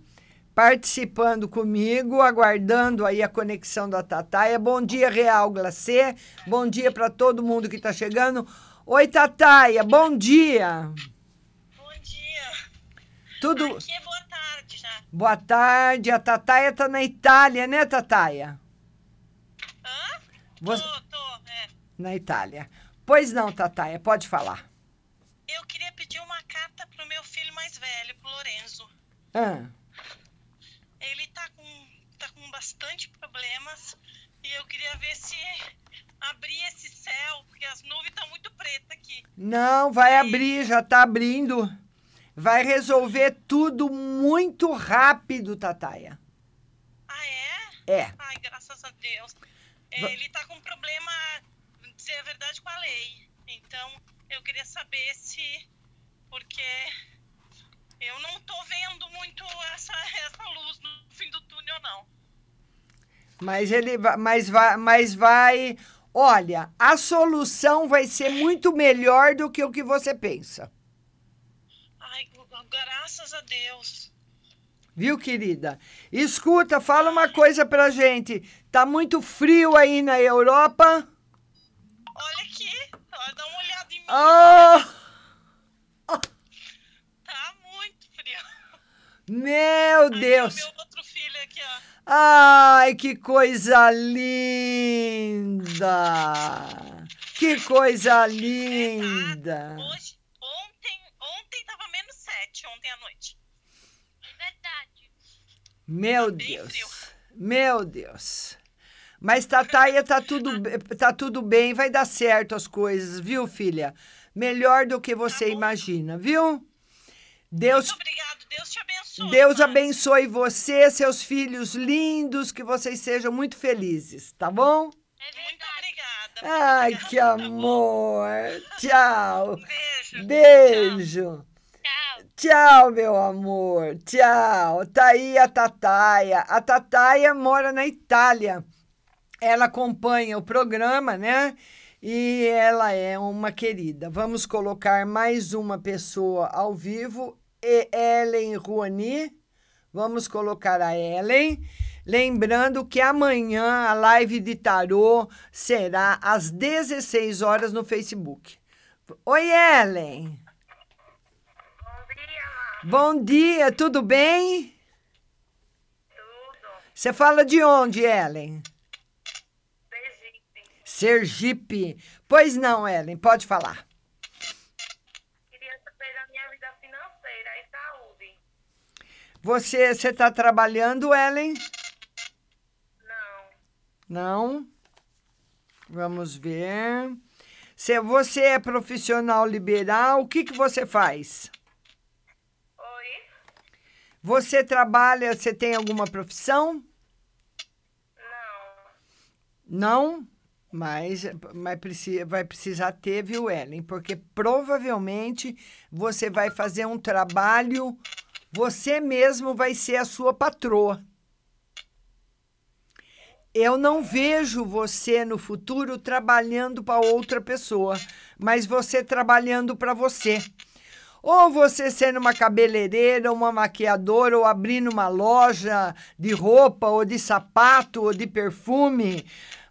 Participando comigo, aguardando aí a conexão da Tataia. Bom dia, Real Glacê. Bom dia para todo mundo que está chegando. Oi, Tataia, bom dia. Bom dia. Tudo. Aqui é boa tarde já. Boa tarde. A Tataia tá na Itália, né, Tataia? Hã? Você- Tô, tô, é. Na Itália. Pois não, Tataia, pode falar. Eu queria carta pro meu filho mais velho, pro Lorenzo. Ah, Ele tá com, tá com bastante problemas e eu queria ver se abrir esse céu, porque as nuvens estão muito pretas aqui. não, vai abrir, já tá abrindo. Vai resolver tudo muito rápido, Tataia. Ah, é? É. Ai, graças a Deus. Va- ele tá com problema, dizer a verdade, com a lei. Então, eu queria saber se. Porque eu não tô vendo muito essa, essa luz no fim do túnel, não. Mas ele vai, mas vai, mas vai. Olha, a solução vai ser muito melhor do que o que você pensa. Ai, graças a Deus. Viu, querida? Escuta, fala uma coisa pra gente. Tá muito frio aí na Europa? Olha aqui, ó, dá uma olhada em mim. Oh! Tá muito frio. Meu Deus! Meu outro filho aqui, ó. Ai, que coisa linda! Que coisa linda! Hoje, ontem, ontem tava menos sete, ontem à noite. É verdade. Meu Deus! Meu Deus! Mas, Tataia, tá tudo, [LAUGHS] tá tudo bem, vai dar certo as coisas, viu, filha? Melhor do que você imagina, viu? Deus, Obrigado, Deus te abençoe. Deus abençoe você, seus filhos lindos, que vocês sejam muito felizes, tá bom? Muito obrigada. Ai, que amor! Tchau! Beijo! Tchau, meu amor! Tchau! Tá aí a Tataia. A Tataia mora na Itália. Ela acompanha o programa, né? E ela é uma querida. Vamos colocar mais uma pessoa ao vivo. E Ellen Rouani. Vamos colocar a Ellen. Lembrando que amanhã a live de tarô será às 16 horas no Facebook. Oi, Ellen. Bom dia, tudo bem? Tudo. Você fala de onde, Ellen? Sergipe. Pois não, Ellen, pode falar. Da minha vida financeira e saúde. Você você está trabalhando, Ellen? Não. Não? Vamos ver. Se você é profissional liberal, o que, que você faz? Oi? Você trabalha, você tem alguma profissão? Não. Não? Mas, mas precisa, vai precisar ter, viu, Ellen? Porque provavelmente você vai fazer um trabalho, você mesmo vai ser a sua patroa. Eu não vejo você no futuro trabalhando para outra pessoa, mas você trabalhando para você. Ou você sendo uma cabeleireira, uma maquiadora, ou abrindo uma loja de roupa, ou de sapato, ou de perfume,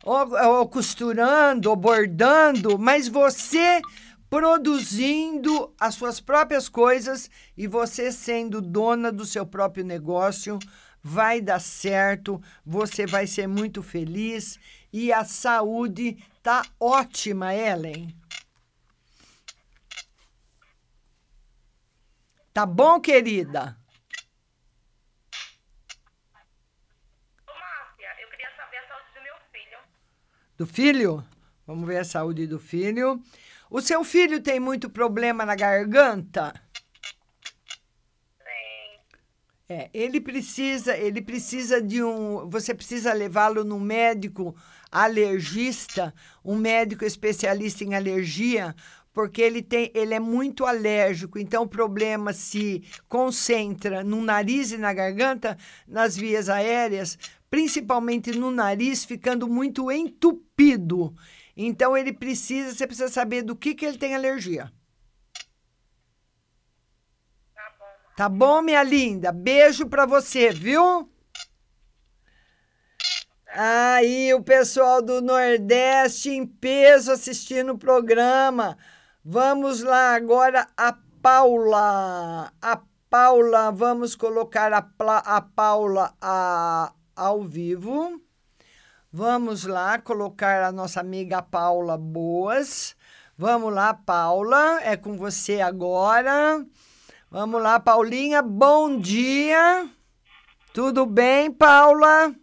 ou, ou costurando, ou bordando, mas você produzindo as suas próprias coisas e você sendo dona do seu próprio negócio, vai dar certo, você vai ser muito feliz e a saúde tá ótima, Ellen. Tá bom, querida? Ô, Márcia, eu queria saber a saúde do meu filho. Do filho? Vamos ver a saúde do filho. O seu filho tem muito problema na garganta? É, ele precisa, ele precisa de um, você precisa levá-lo num médico alergista, um médico especialista em alergia, porque ele tem, ele é muito alérgico, então o problema se concentra no nariz e na garganta, nas vias aéreas, principalmente no nariz, ficando muito entupido. Então ele precisa, você precisa saber do que que ele tem alergia. Tá bom, minha linda? Beijo pra você, viu? Aí, o pessoal do Nordeste em peso assistindo o programa. Vamos lá agora a Paula. A Paula, vamos colocar a, a Paula a- ao vivo. Vamos lá colocar a nossa amiga Paula Boas. Vamos lá, Paula, é com você agora. Vamos lá, Paulinha, bom dia. Tudo bem, Paula?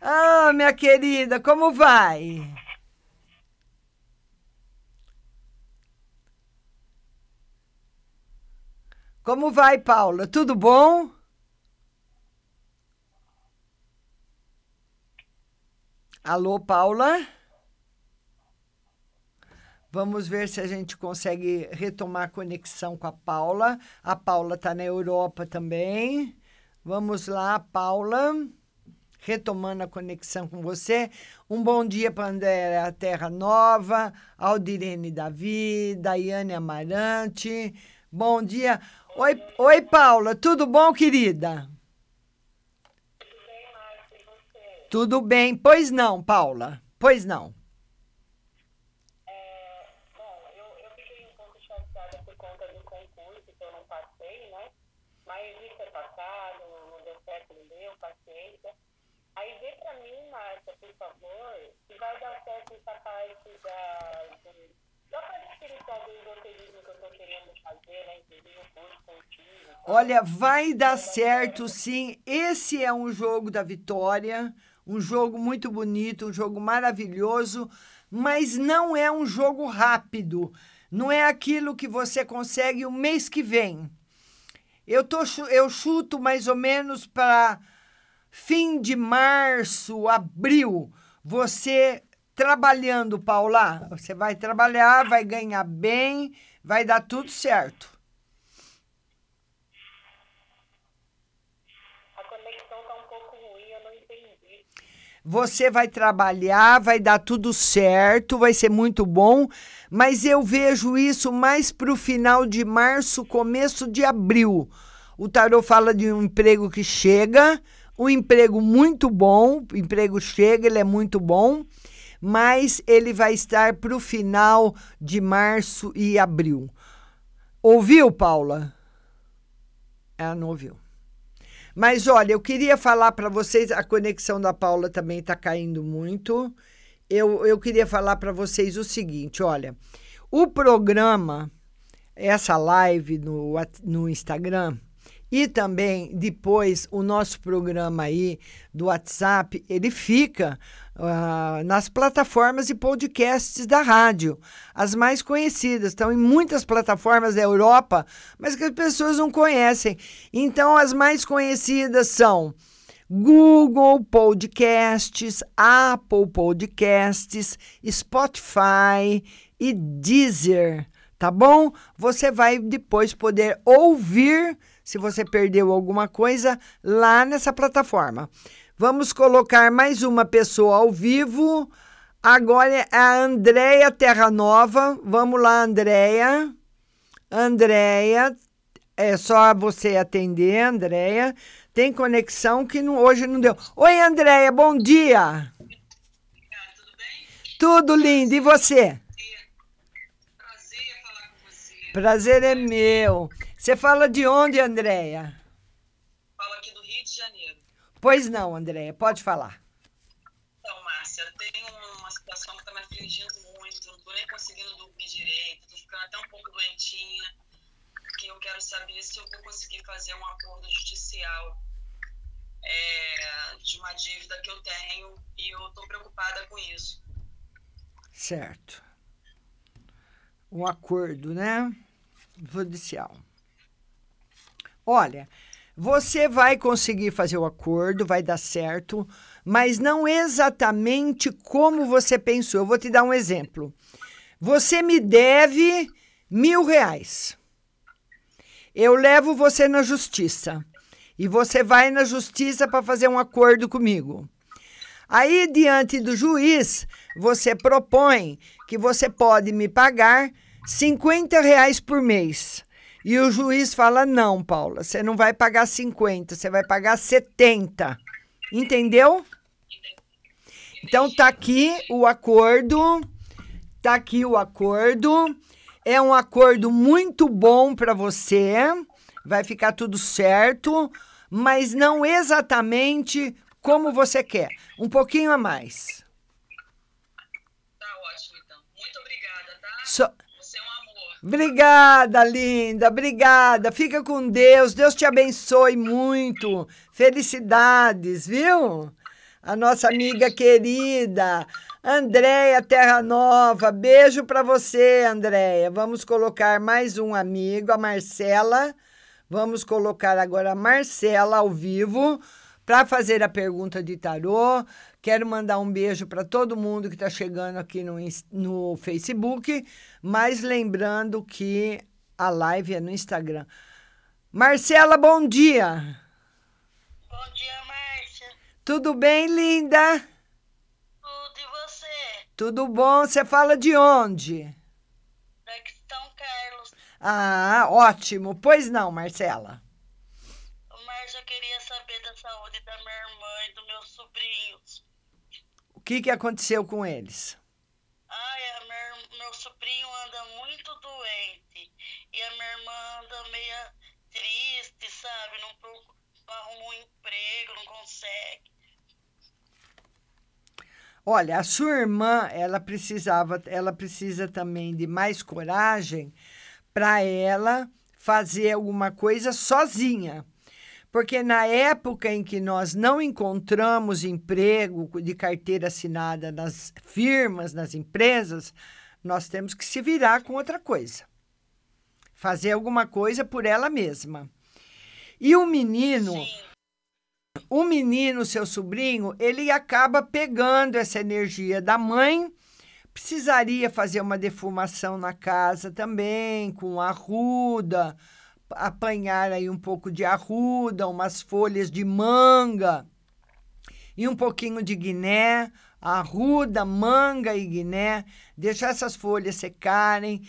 Ah, minha querida, como vai? Como vai, Paula? Tudo bom? Alô, Paula? Vamos ver se a gente consegue retomar a conexão com a Paula. A Paula está na Europa também. Vamos lá, Paula. retomando a conexão com você. Um bom dia para André Terra Nova, Aldirene Davi, Daiane Amarante. Bom dia. Oi, oi, Paula, tudo bom, querida? Tudo bem, pois não, Paula. Pois não. Contigo. Olha, vai dar certo sim. Esse é um jogo da vitória, um jogo muito bonito, um jogo maravilhoso, mas não é um jogo rápido. Não é aquilo que você consegue o mês que vem. Eu, tô, eu chuto mais ou menos para fim de março, abril, você trabalhando, Paula, você vai trabalhar, vai ganhar bem, vai dar tudo certo. A conexão tá um pouco ruim, eu não entendi. Você vai trabalhar, vai dar tudo certo, vai ser muito bom, mas eu vejo isso mais para o final de março, começo de abril. O tarô fala de um emprego que chega, um emprego muito bom, o emprego chega, ele é muito bom, mas ele vai estar para o final de março e abril. Ouviu, Paula? Ela não ouviu. Mas olha, eu queria falar para vocês, a conexão da Paula também está caindo muito. Eu, eu queria falar para vocês o seguinte: olha, o programa, essa live no, no Instagram, e também, depois, o nosso programa aí do WhatsApp, ele fica uh, nas plataformas e podcasts da rádio. As mais conhecidas. Estão em muitas plataformas da Europa, mas que as pessoas não conhecem. Então, as mais conhecidas são Google Podcasts, Apple Podcasts, Spotify e Deezer, tá bom? Você vai depois poder ouvir se você perdeu alguma coisa lá nessa plataforma. Vamos colocar mais uma pessoa ao vivo. Agora é a Andréia Terranova. Vamos lá, Andréia. Andréia, é só você atender, Andréia. Tem conexão que não, hoje não deu. Oi, Andréia, bom dia. tudo bem? Tudo lindo. E você? Prazer falar com você. Prazer é meu. Você fala de onde, Andréia? Falo aqui do Rio de Janeiro. Pois não, Andréia, pode falar. Então, Márcia, tem uma situação que está me afligindo muito. Não estou nem conseguindo dormir direito, estou ficando até um pouco doentinha. Que eu quero saber se eu vou conseguir fazer um acordo judicial é, de uma dívida que eu tenho e eu estou preocupada com isso. Certo. Um acordo, né? Judicial. Olha, você vai conseguir fazer o acordo, vai dar certo, mas não exatamente como você pensou. Eu vou te dar um exemplo. Você me deve mil reais. Eu levo você na justiça. E você vai na justiça para fazer um acordo comigo. Aí, diante do juiz, você propõe que você pode me pagar 50 reais por mês. E o juiz fala: não, Paula, você não vai pagar 50, você vai pagar 70. Entendeu? Então tá aqui o acordo. Tá aqui o acordo. É um acordo muito bom para você. Vai ficar tudo certo, mas não exatamente como você quer. Um pouquinho a mais. Tá ótimo, então. Muito obrigada, tá? So Obrigada, linda. Obrigada. Fica com Deus. Deus te abençoe muito. Felicidades, viu? A nossa amiga querida, Andréia Terra Nova. Beijo para você, Andréia. Vamos colocar mais um amigo, a Marcela. Vamos colocar agora a Marcela ao vivo para fazer a pergunta de tarô. Quero mandar um beijo para todo mundo que está chegando aqui no, no Facebook, mas lembrando que a live é no Instagram. Marcela, bom dia. Bom dia, Márcia. Tudo bem, linda? Tudo e você? Tudo bom? Você fala de onde? Daqui São Carlos. Ah, ótimo. Pois não, Marcela. Mas eu queria saber da saúde da minha irmã e dos meus sobrinhos. O que, que aconteceu com eles? Ai, minha- meu sobrinho anda muito doente. E a minha irmã anda meia triste, sabe? Não, não arruma um emprego, não consegue. Olha, a sua irmã, ela precisava, ela precisa também de mais coragem para ela fazer alguma coisa sozinha. Porque na época em que nós não encontramos emprego de carteira assinada nas firmas, nas empresas, nós temos que se virar com outra coisa. Fazer alguma coisa por ela mesma. E o menino, o menino, seu sobrinho, ele acaba pegando essa energia da mãe. Precisaria fazer uma defumação na casa também, com arruda, apanhar aí um pouco de arruda, umas folhas de manga e um pouquinho de guiné, arruda, manga e guiné, deixar essas folhas secarem,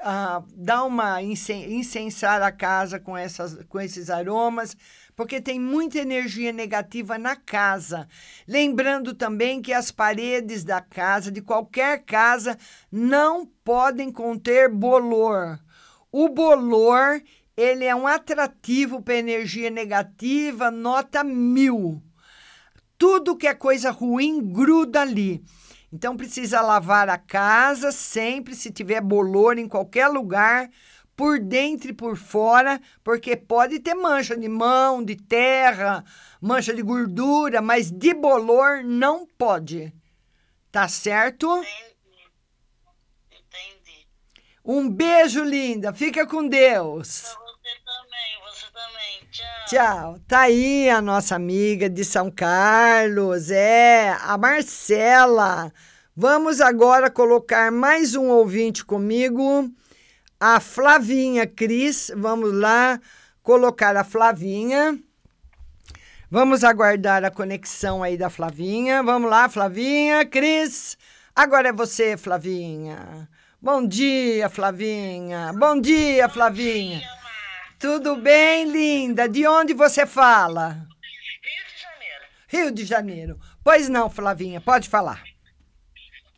ah, dar uma incen- incensar a casa com, essas, com esses aromas, porque tem muita energia negativa na casa. Lembrando também que as paredes da casa, de qualquer casa, não podem conter bolor. O bolor, ele é um atrativo para energia negativa, nota mil. Tudo que é coisa ruim gruda ali. Então precisa lavar a casa sempre, se tiver bolor em qualquer lugar, por dentro e por fora, porque pode ter mancha de mão, de terra, mancha de gordura, mas de bolor não pode. Tá certo? Um beijo, linda. Fica com Deus. Tchau. Tá aí a nossa amiga de São Carlos, é, a Marcela. Vamos agora colocar mais um ouvinte comigo, a Flavinha Cris. Vamos lá colocar a Flavinha. Vamos aguardar a conexão aí da Flavinha. Vamos lá, Flavinha, Cris. Agora é você, Flavinha. Bom dia, Flavinha. Bom dia, Flavinha. Tudo bem, linda? De onde você fala? Rio de Janeiro. Rio de Janeiro. Pois não, Flavinha, pode falar.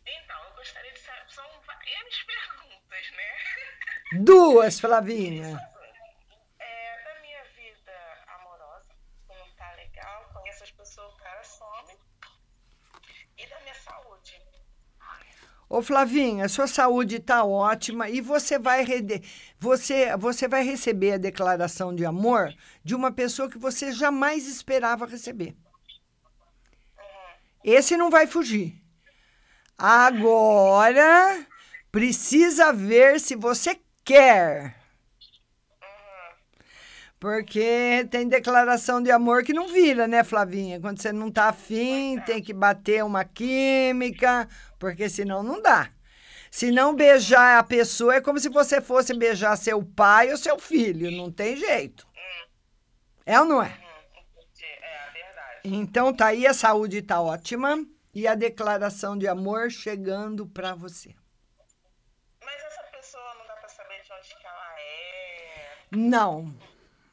Então, eu gostaria de saber. São N [LAUGHS] perguntas, né? Duas, Flavinha. É, da minha vida amorosa, que não tá legal, conheço as pessoas, o cara some. E da minha saúde. Ô, Flavinha, sua saúde está ótima e você vai, rede- você, você vai receber a declaração de amor de uma pessoa que você jamais esperava receber. Esse não vai fugir. Agora, precisa ver se você quer. Porque tem declaração de amor que não vira, né, Flavinha? Quando você não tá afim, tem que bater uma química, porque senão não dá. Se não beijar a pessoa, é como se você fosse beijar seu pai ou seu filho, não tem jeito. É ou não é? Então tá aí, a saúde tá ótima e a declaração de amor chegando para você. Mas essa pessoa não dá pra saber de onde que ela é. Não.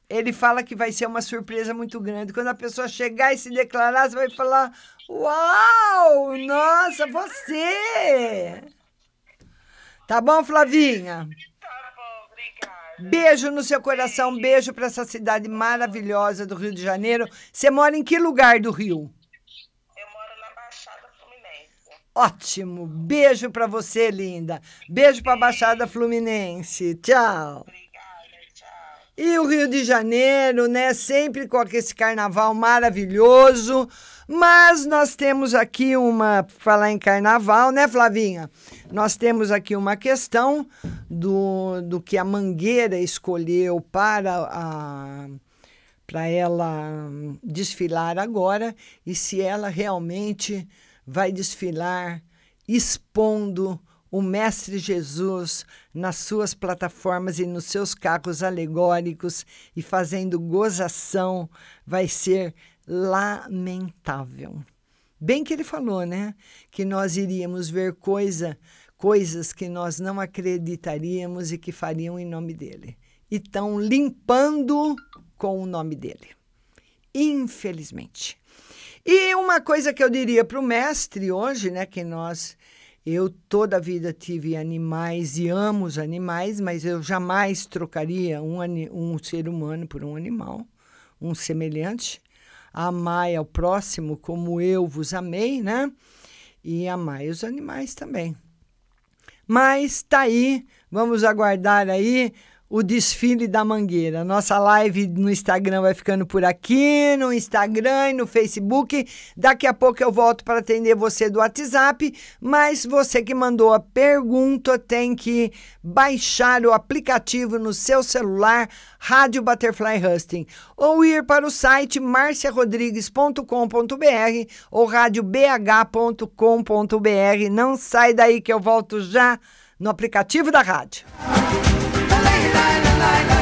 Ele fala que vai ser uma surpresa muito grande. Quando a pessoa chegar e se declarar, você vai falar: Uau! Nossa, você! Tá bom, Flavinha? Tá bom, obrigada. Beijo no seu coração, beijo para essa cidade maravilhosa do Rio de Janeiro. Você mora em que lugar do Rio? Eu moro na Baixada Fluminense. Ótimo. Beijo para você, linda. Beijo para a Baixada Fluminense. Tchau. E o Rio de Janeiro, né? Sempre com esse carnaval maravilhoso. Mas nós temos aqui uma. Falar em carnaval, né, Flavinha? Nós temos aqui uma questão do, do que a Mangueira escolheu para a para ela desfilar agora e se ela realmente vai desfilar expondo o Mestre Jesus nas suas plataformas e nos seus carros alegóricos e fazendo gozação, vai ser lamentável. Bem que ele falou, né? Que nós iríamos ver coisa, coisas que nós não acreditaríamos e que fariam em nome dele. E estão limpando com o nome dele. Infelizmente. E uma coisa que eu diria para o mestre hoje, né? Que nós. Eu toda a vida tive animais e amo os animais, mas eu jamais trocaria um, um ser humano por um animal, um semelhante amai ao próximo como eu vos amei, né? E amai os animais também. Mas tá aí, vamos aguardar aí o desfile da Mangueira. Nossa live no Instagram vai ficando por aqui, no Instagram e no Facebook. Daqui a pouco eu volto para atender você do WhatsApp, mas você que mandou a pergunta tem que baixar o aplicativo no seu celular Rádio Butterfly Husting ou ir para o site marciarodrigues.com.br ou radiobh.com.br. Não sai daí que eu volto já no aplicativo da rádio. lay, lay, lay.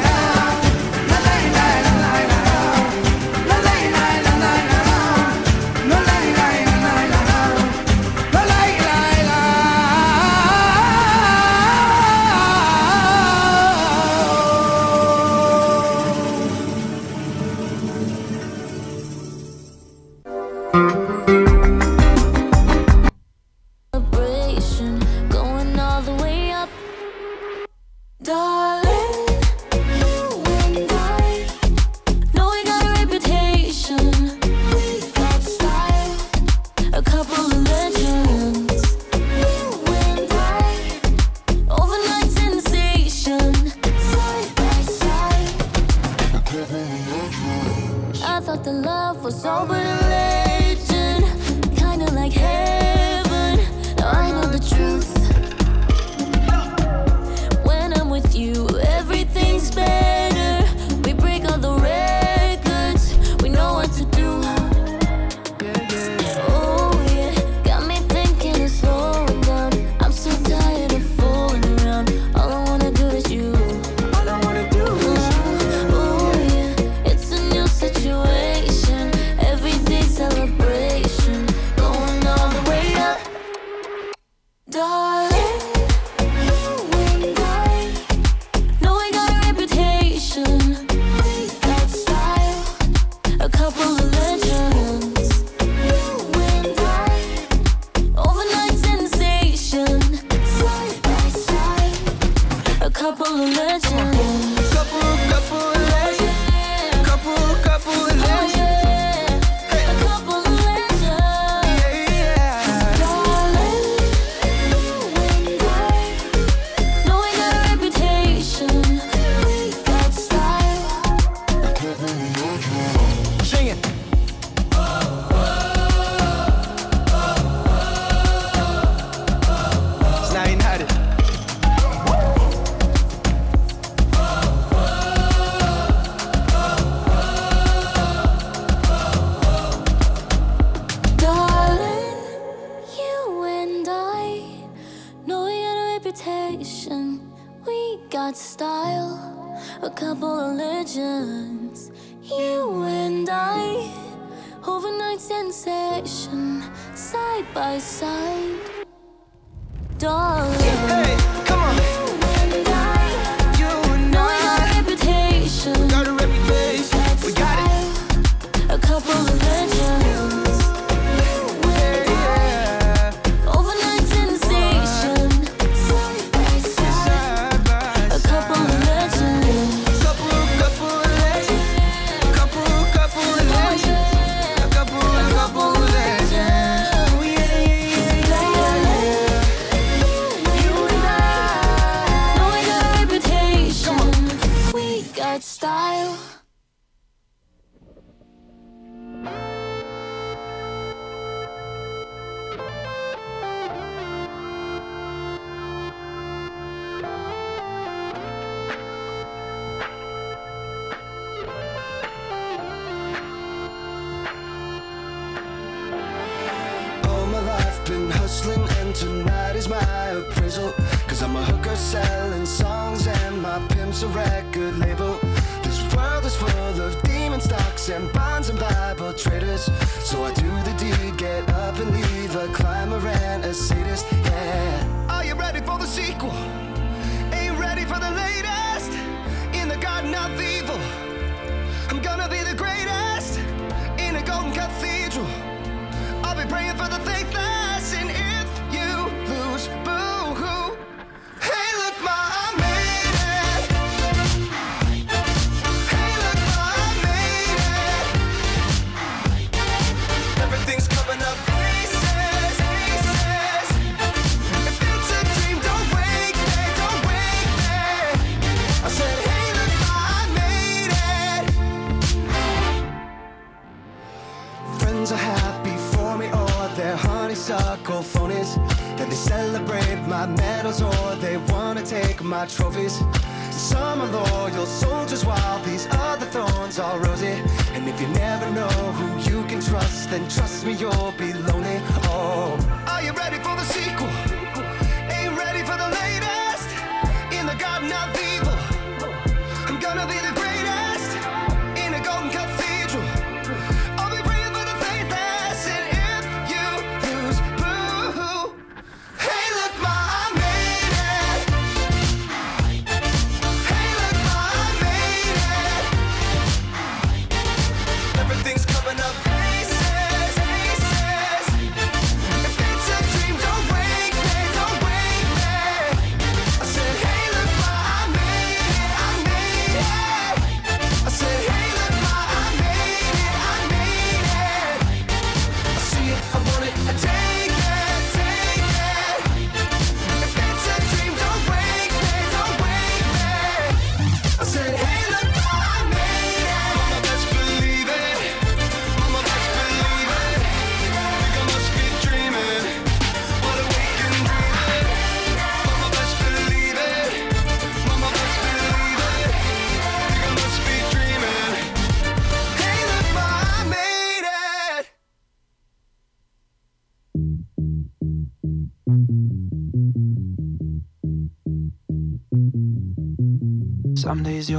was sober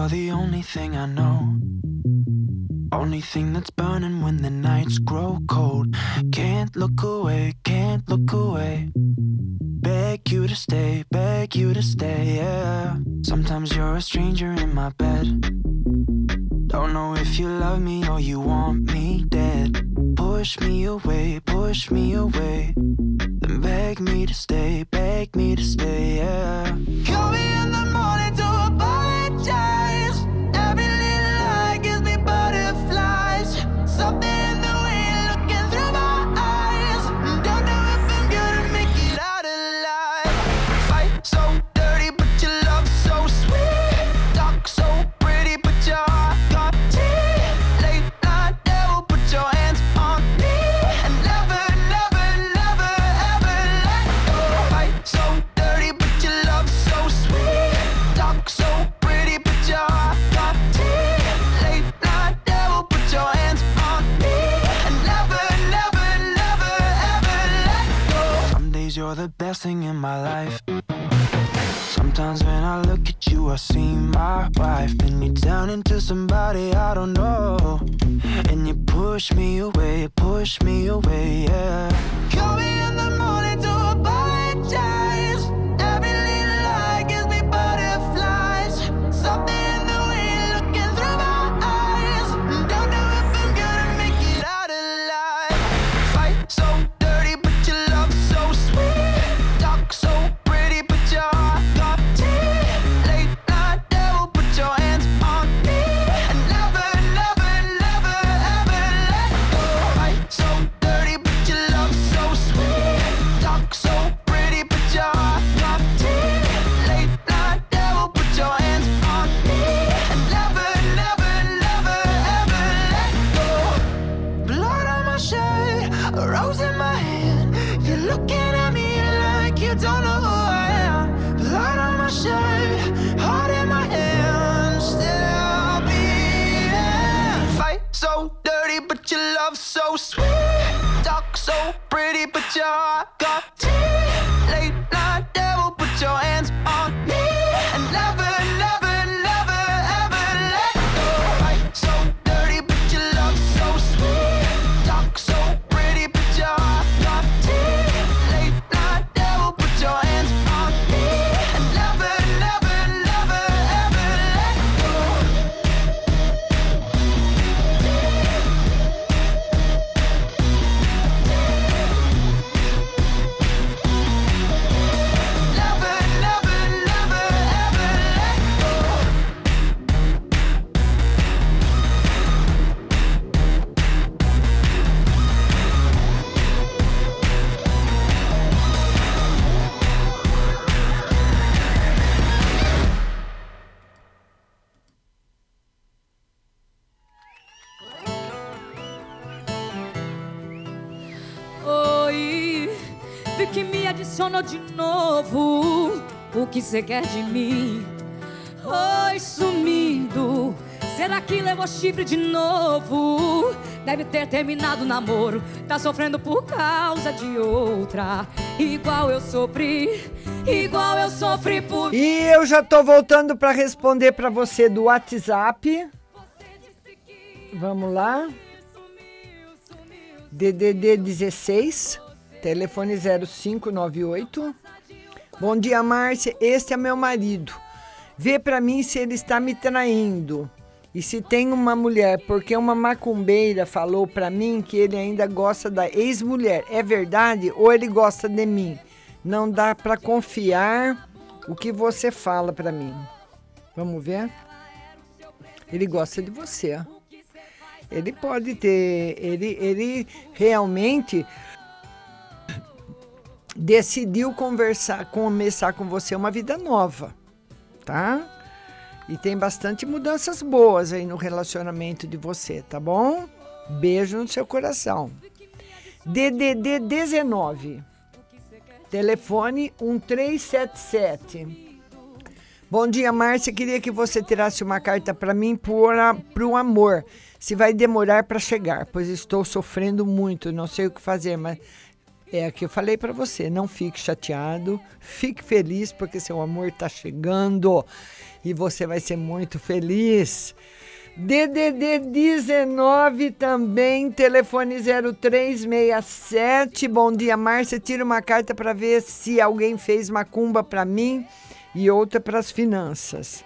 You're the only thing I know. Only thing that's burning when the nights grow cold. Que você quer de mim? Oi, sumido. Será que levou chifre de novo? Deve ter terminado o namoro. Tá sofrendo por causa de outra. Igual eu sofri, igual eu sofri por. E eu já tô voltando para responder para você do WhatsApp. Vamos lá. DDD 16, telefone 0598. Bom dia, Márcia. Este é meu marido. Vê para mim se ele está me traindo. E se tem uma mulher, porque uma macumbeira falou para mim que ele ainda gosta da ex-mulher. É verdade ou ele gosta de mim? Não dá para confiar o que você fala para mim. Vamos ver? Ele gosta de você. Ele pode ter, ele, ele realmente decidiu conversar, começar com você uma vida nova, tá? E tem bastante mudanças boas aí no relacionamento de você, tá bom? Beijo no seu coração. DDD 19. Telefone 1377. Bom dia, Márcia. Queria que você tirasse uma carta para mim para o amor. Se vai demorar para chegar, pois estou sofrendo muito, não sei o que fazer, mas é o que eu falei para você. Não fique chateado, fique feliz, porque seu amor está chegando e você vai ser muito feliz. DDD 19 também, telefone 0367. Bom dia, Márcia. Tira uma carta para ver se alguém fez macumba para mim e outra para as finanças.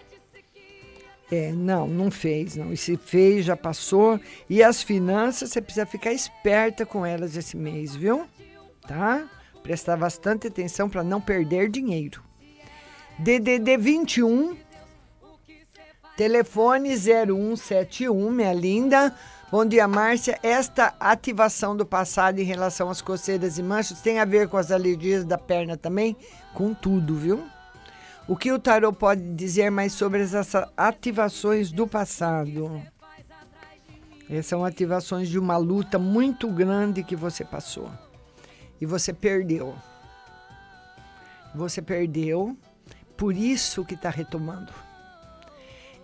É, não, não fez, não. E se fez, já passou. E as finanças, você precisa ficar esperta com elas esse mês, viu? Tá? Prestar bastante atenção para não perder dinheiro. DDD 21 Telefone 0171, minha linda. Bom dia, Márcia. Esta ativação do passado em relação às coceiras e manchas tem a ver com as alergias da perna também? Com tudo, viu? O que o tarô pode dizer mais sobre essas ativações do passado? Essas são ativações de uma luta muito grande que você passou. E você perdeu. Você perdeu, por isso que está retomando.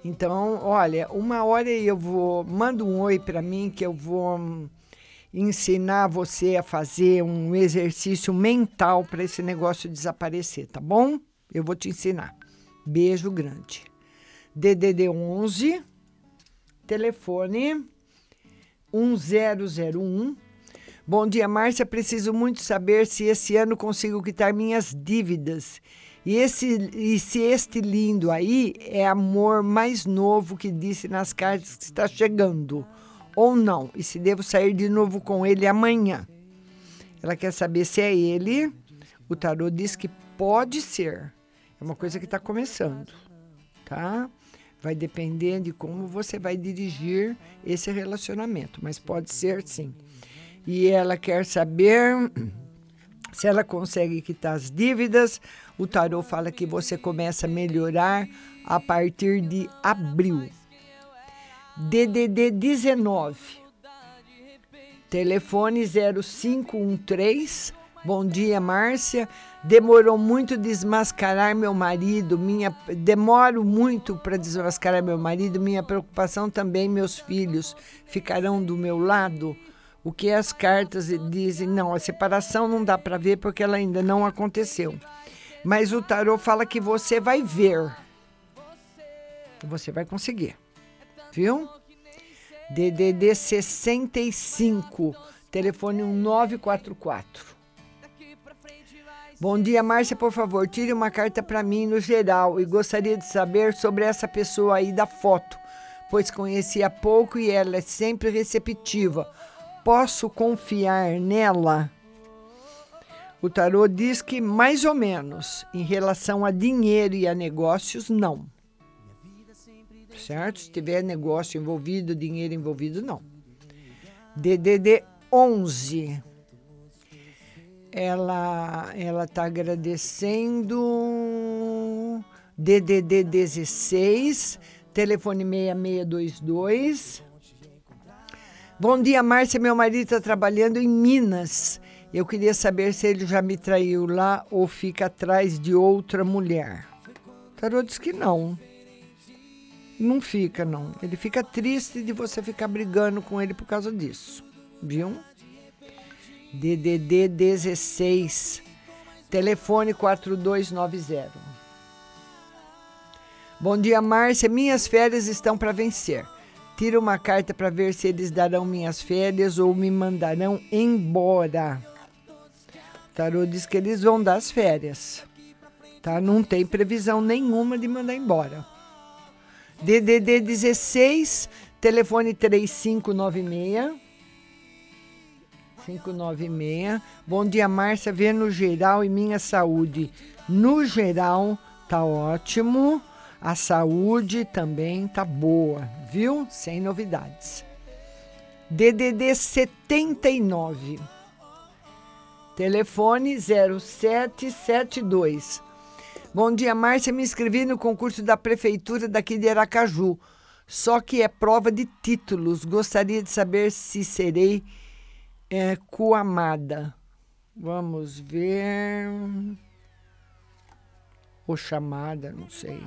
Então, olha, uma hora eu vou. Manda um oi para mim que eu vou ensinar você a fazer um exercício mental para esse negócio desaparecer, tá bom? Eu vou te ensinar. Beijo grande. DDD 11, telefone 1001. Bom dia, Márcia. Preciso muito saber se esse ano consigo quitar minhas dívidas. E, esse, e se este lindo aí é amor mais novo que disse nas cartas que está chegando, ou não, e se devo sair de novo com ele amanhã. Ela quer saber se é ele. O tarô diz que pode ser. É uma coisa que está começando, tá? Vai depender de como você vai dirigir esse relacionamento, mas pode ser sim. E ela quer saber se ela consegue quitar as dívidas. O tarô fala que você começa a melhorar a partir de abril. DDD 19. Telefone 0513. Bom dia, Márcia. Demorou muito desmascarar meu marido, minha demoro muito para desmascarar meu marido, minha preocupação também meus filhos ficarão do meu lado. O que as cartas dizem, não, a separação não dá para ver porque ela ainda não aconteceu. Mas o tarô fala que você vai ver. Você vai conseguir. Viu? DDD 65, telefone 1944. Bom dia, Márcia, por favor, tire uma carta para mim no geral e gostaria de saber sobre essa pessoa aí da foto, pois conheci há pouco e ela é sempre receptiva. Posso confiar nela? O tarô diz que mais ou menos em relação a dinheiro e a negócios, não. Certo? Se tiver negócio envolvido, dinheiro envolvido, não. DDD 11. Ela ela está agradecendo. DDD 16, telefone 6622. Bom dia, Márcia. Meu marido está trabalhando em Minas Eu queria saber se ele já me traiu lá ou fica atrás de outra mulher. O tarô diz que não. Não fica, não. Ele fica triste de você ficar brigando com ele por causa disso. Viu? DDD 16, telefone 4290. Bom dia, Márcia. Minhas férias estão para vencer. Tira uma carta para ver se eles darão minhas férias ou me mandarão embora. O tarô diz que eles vão dar as férias. Tá? Não tem previsão nenhuma de mandar embora. DDD 16, telefone 3596. 596. Bom dia, Márcia. Vê no geral e minha saúde. No geral, tá ótimo. A saúde também tá boa, viu? Sem novidades. DDD 79. Telefone 0772. Bom dia, Márcia. Me inscrevi no concurso da prefeitura daqui de Aracaju. Só que é prova de títulos. Gostaria de saber se serei é, coamada. Vamos ver. Ou chamada, não sei.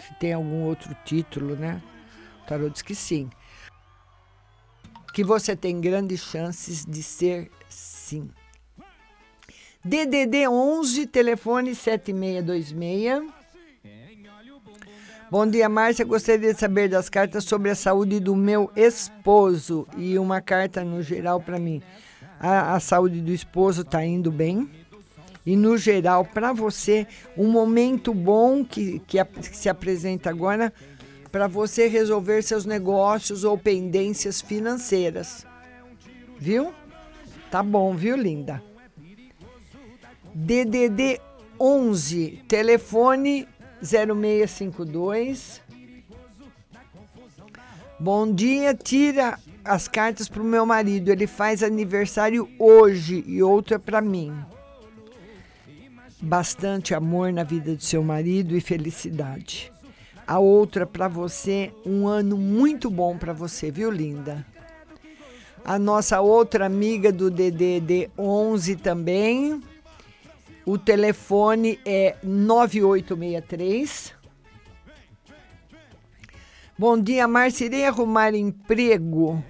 Se tem algum outro título, né? O tarô diz que sim. Que você tem grandes chances de ser sim. DDD 11, telefone 7626. Bom dia, Márcia. Gostaria de saber das cartas sobre a saúde do meu esposo e uma carta no geral para mim. A, a saúde do esposo está indo bem. E no geral, para você, um momento bom que, que, a- que se apresenta agora para você resolver seus negócios ou pendências financeiras. Viu? Tá bom, viu, linda? DDD 11, telefone 0652. Bom dia, tira as cartas para o meu marido. Ele faz aniversário hoje e outra para mim. Bastante amor na vida do seu marido e felicidade. A outra para você, um ano muito bom para você, viu, linda? A nossa outra amiga do DDD 11 também. O telefone é 9863. Bom dia, Márcia. Irei arrumar emprego.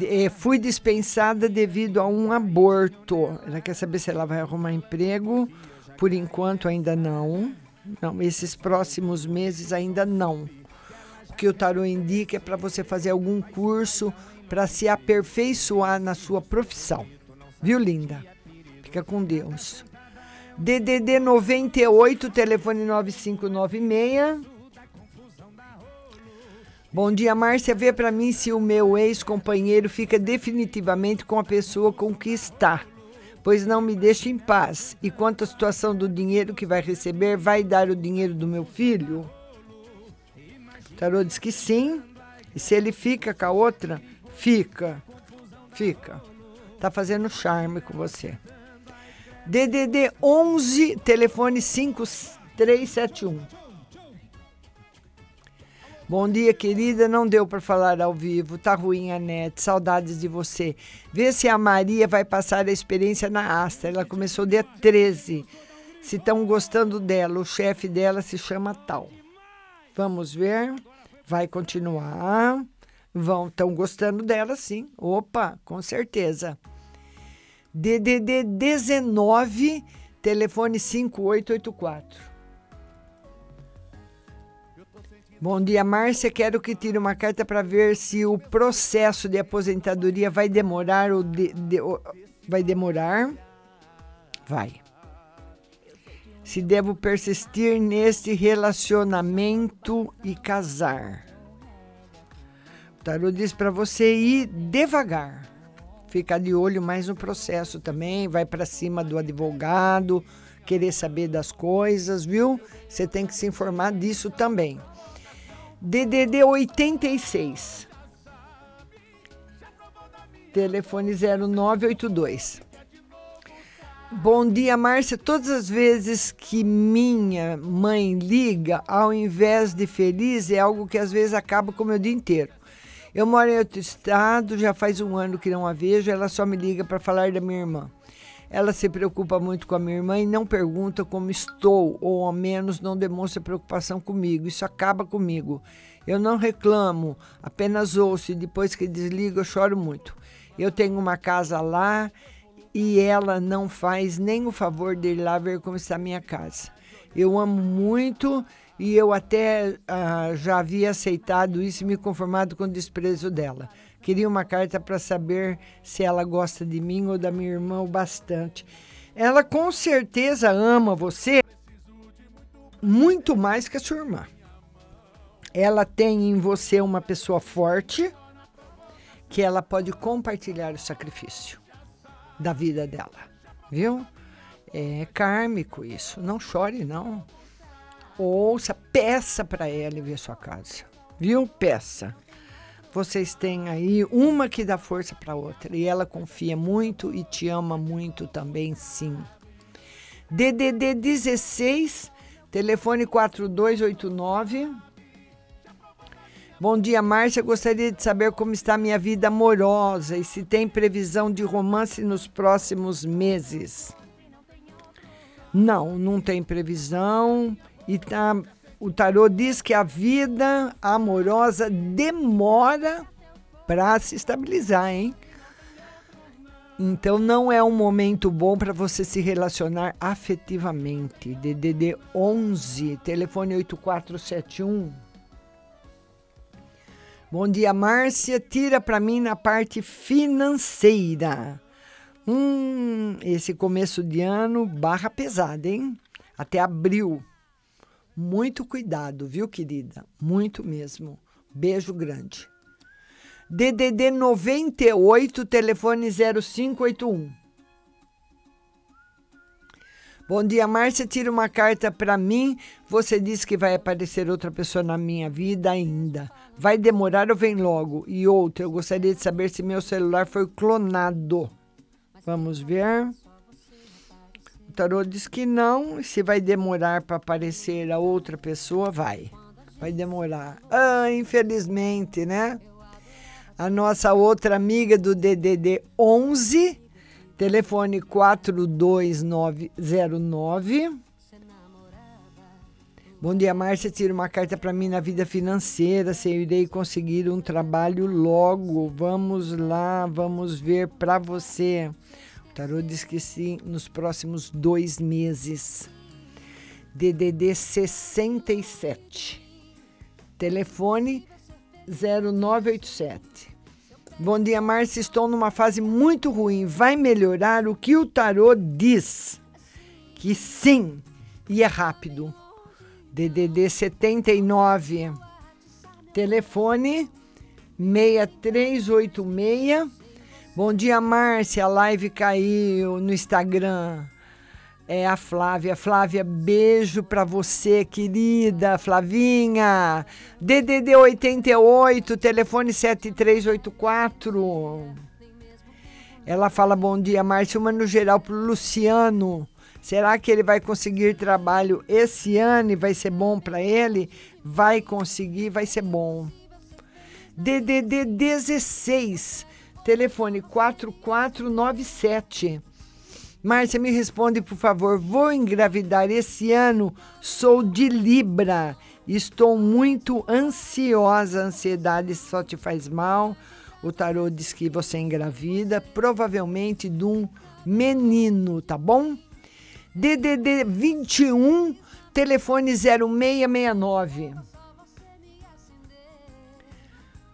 Eh, fui dispensada devido a um aborto. Ela quer saber se ela vai arrumar emprego. Por enquanto, ainda não. Não, esses próximos meses ainda não. O que o tarô indica é para você fazer algum curso para se aperfeiçoar na sua profissão. Viu, linda? Fica com Deus. DDD 98, telefone 9596. Bom dia, Márcia. Vê para mim se o meu ex-companheiro fica definitivamente com a pessoa com que está, pois não me deixa em paz. E quanto à situação do dinheiro que vai receber, vai dar o dinheiro do meu filho? O tarô diz que sim. E se ele fica com a outra, fica. Fica. Tá fazendo charme com você. DDD 11, telefone 5371. Bom dia, querida. Não deu para falar ao vivo. Tá ruim a net. Saudades de você. Vê se a Maria vai passar a experiência na Asta. Ela começou dia 13. Se estão gostando dela, o chefe dela se chama tal. Vamos ver. Vai continuar. Vão, estão gostando dela, sim. Opa, com certeza. DDD 19, telefone 5884. Bom dia, Márcia. Quero que tire uma carta para ver se o processo de aposentadoria vai demorar ou de- de- ou- vai demorar. Vai. Se devo persistir neste relacionamento e casar. O tarô diz para você ir devagar. Ficar de olho mais no processo também, vai para cima do advogado, querer saber das coisas, viu? Você tem que se informar disso também. DDD 86. Telefone 0982. Bom dia, Márcia. Todas as vezes que minha mãe liga, ao invés de feliz, é algo que às vezes acaba com o meu dia inteiro. Eu moro em outro estado, já faz um ano que não a vejo, ela só me liga para falar da minha irmã. Ela se preocupa muito com a minha irmã e não pergunta como estou, ou ao menos não demonstra preocupação comigo. Isso acaba comigo. Eu não reclamo, apenas ouço e depois que desligo eu choro muito. Eu tenho uma casa lá e ela não faz nem o favor de ir lá ver como está a minha casa. Eu amo muito e eu até ah, já havia aceitado isso e me conformado com o desprezo dela. Queria uma carta para saber se ela gosta de mim ou da minha irmã o bastante. Ela com certeza ama você muito mais que a sua irmã. Ela tem em você uma pessoa forte que ela pode compartilhar o sacrifício da vida dela, viu? É kármico isso. Não chore, não. Ouça, peça para ela ver sua casa, viu? Peça. Vocês têm aí uma que dá força para outra e ela confia muito e te ama muito também, sim. DDD 16, telefone 4289. Bom dia, Márcia. Gostaria de saber como está minha vida amorosa e se tem previsão de romance nos próximos meses. Não, não tem previsão. E tá, o tarô diz que a vida amorosa demora para se estabilizar, hein? Então não é um momento bom para você se relacionar afetivamente. DDD 11, telefone 8471. Bom dia, Márcia. Tira para mim na parte financeira. Hum, esse começo de ano, barra pesada, hein? Até abril. Muito cuidado, viu, querida? Muito mesmo. Beijo grande. DDD 98, telefone 0581. Bom dia, Márcia. Tira uma carta para mim. Você disse que vai aparecer outra pessoa na minha vida ainda. Vai demorar ou vem logo? E outra, eu gostaria de saber se meu celular foi clonado. Vamos ver. Tarô diz que não. Se vai demorar para aparecer a outra pessoa, vai. Vai demorar. Ah, infelizmente, né? A nossa outra amiga do DDD 11, telefone 42909. Bom dia, Márcia. Tira uma carta para mim na vida financeira. Se eu irei conseguir um trabalho logo. Vamos lá, vamos ver para você. Tarô diz que sim, nos próximos dois meses. DDD 67. Telefone 0987. Bom dia, Márcia. Estou numa fase muito ruim. Vai melhorar o que o tarô diz? Que sim, e é rápido. DDD 79. Telefone 6386. Bom dia, Márcia. A live caiu no Instagram. É a Flávia. Flávia, beijo pra você, querida Flavinha. DDD 88, telefone 7384. Ela fala bom dia, Márcia. Uma no geral pro Luciano. Será que ele vai conseguir trabalho esse ano e vai ser bom para ele? Vai conseguir, vai ser bom. DDD 16, telefone 4497. Márcia, me responde, por favor. Vou engravidar esse ano. Sou de Libra. Estou muito ansiosa. A ansiedade só te faz mal. O tarô diz que você é engravida, provavelmente de um menino, tá bom? DDD 21, telefone 0669.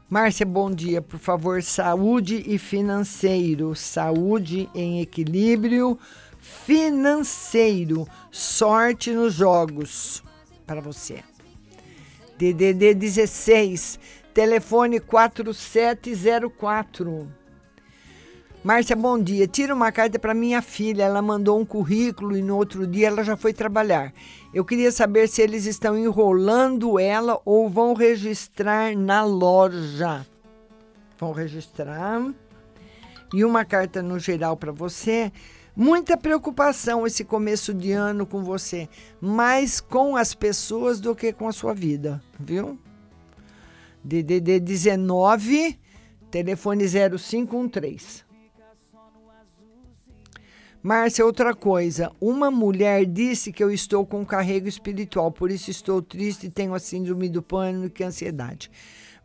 Márcia, bom dia. Por favor, saúde e financeiro. Saúde em equilíbrio financeiro. Sorte nos jogos para você. DDD 16, telefone 4704. Márcia, bom dia. Tira uma carta para minha filha. Ela mandou um currículo e no outro dia ela já foi trabalhar. Eu queria saber se eles estão enrolando ela ou vão registrar na loja. Vão registrar. E uma carta no geral para você. Muita preocupação esse começo de ano com você, mais com as pessoas do que com a sua vida, viu? DDD 19, telefone 0513. Márcia, outra coisa. Uma mulher disse que eu estou com carrego espiritual, por isso estou triste e tenho a síndrome do pânico e ansiedade.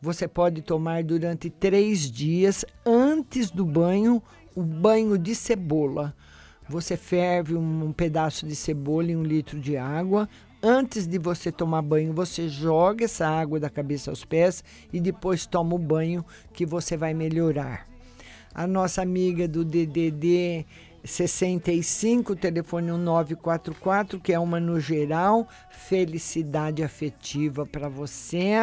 Você pode tomar durante três dias antes do banho o banho de cebola. Você ferve um, um pedaço de cebola em um litro de água. Antes de você tomar banho, você joga essa água da cabeça aos pés e depois toma o banho que você vai melhorar. A nossa amiga do DDD 65, telefone 1944, que é uma no geral, felicidade afetiva para você.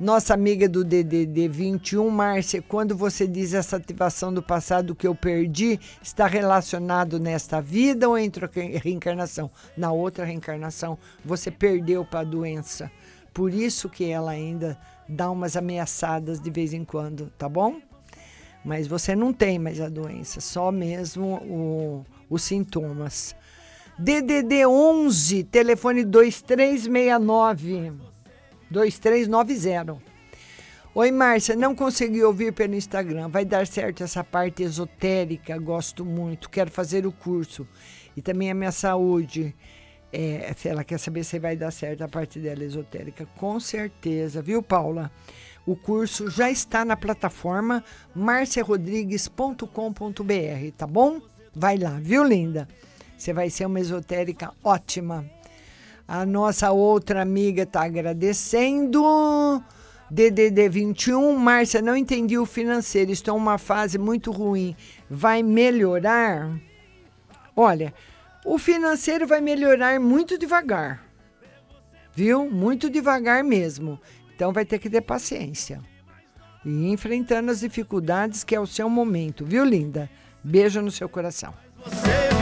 Nossa amiga do DDD 21, Márcia, quando você diz essa ativação do passado que eu perdi, está relacionado nesta vida ou entre a reencarnação? Na outra reencarnação, você perdeu para a doença. Por isso que ela ainda dá umas ameaçadas de vez em quando, tá bom? Mas você não tem mais a doença, só mesmo o, os sintomas. DDD 11, telefone 2369. 2390. Oi, Márcia, não consegui ouvir pelo Instagram. Vai dar certo essa parte esotérica, gosto muito. Quero fazer o curso. E também a minha saúde. É, ela quer saber se vai dar certo a parte dela esotérica. Com certeza, viu, Paula? O curso já está na plataforma marciarodrigues.com.br, tá bom? Vai lá, viu, linda? Você vai ser uma esotérica ótima. A nossa outra amiga está agradecendo. DDD 21, Márcia, não entendi o financeiro. Estou em uma fase muito ruim. Vai melhorar? Olha, o financeiro vai melhorar muito devagar. Viu? Muito devagar mesmo. Então vai ter que ter paciência. E enfrentando as dificuldades que é o seu momento, viu, linda? Beijo no seu coração. Você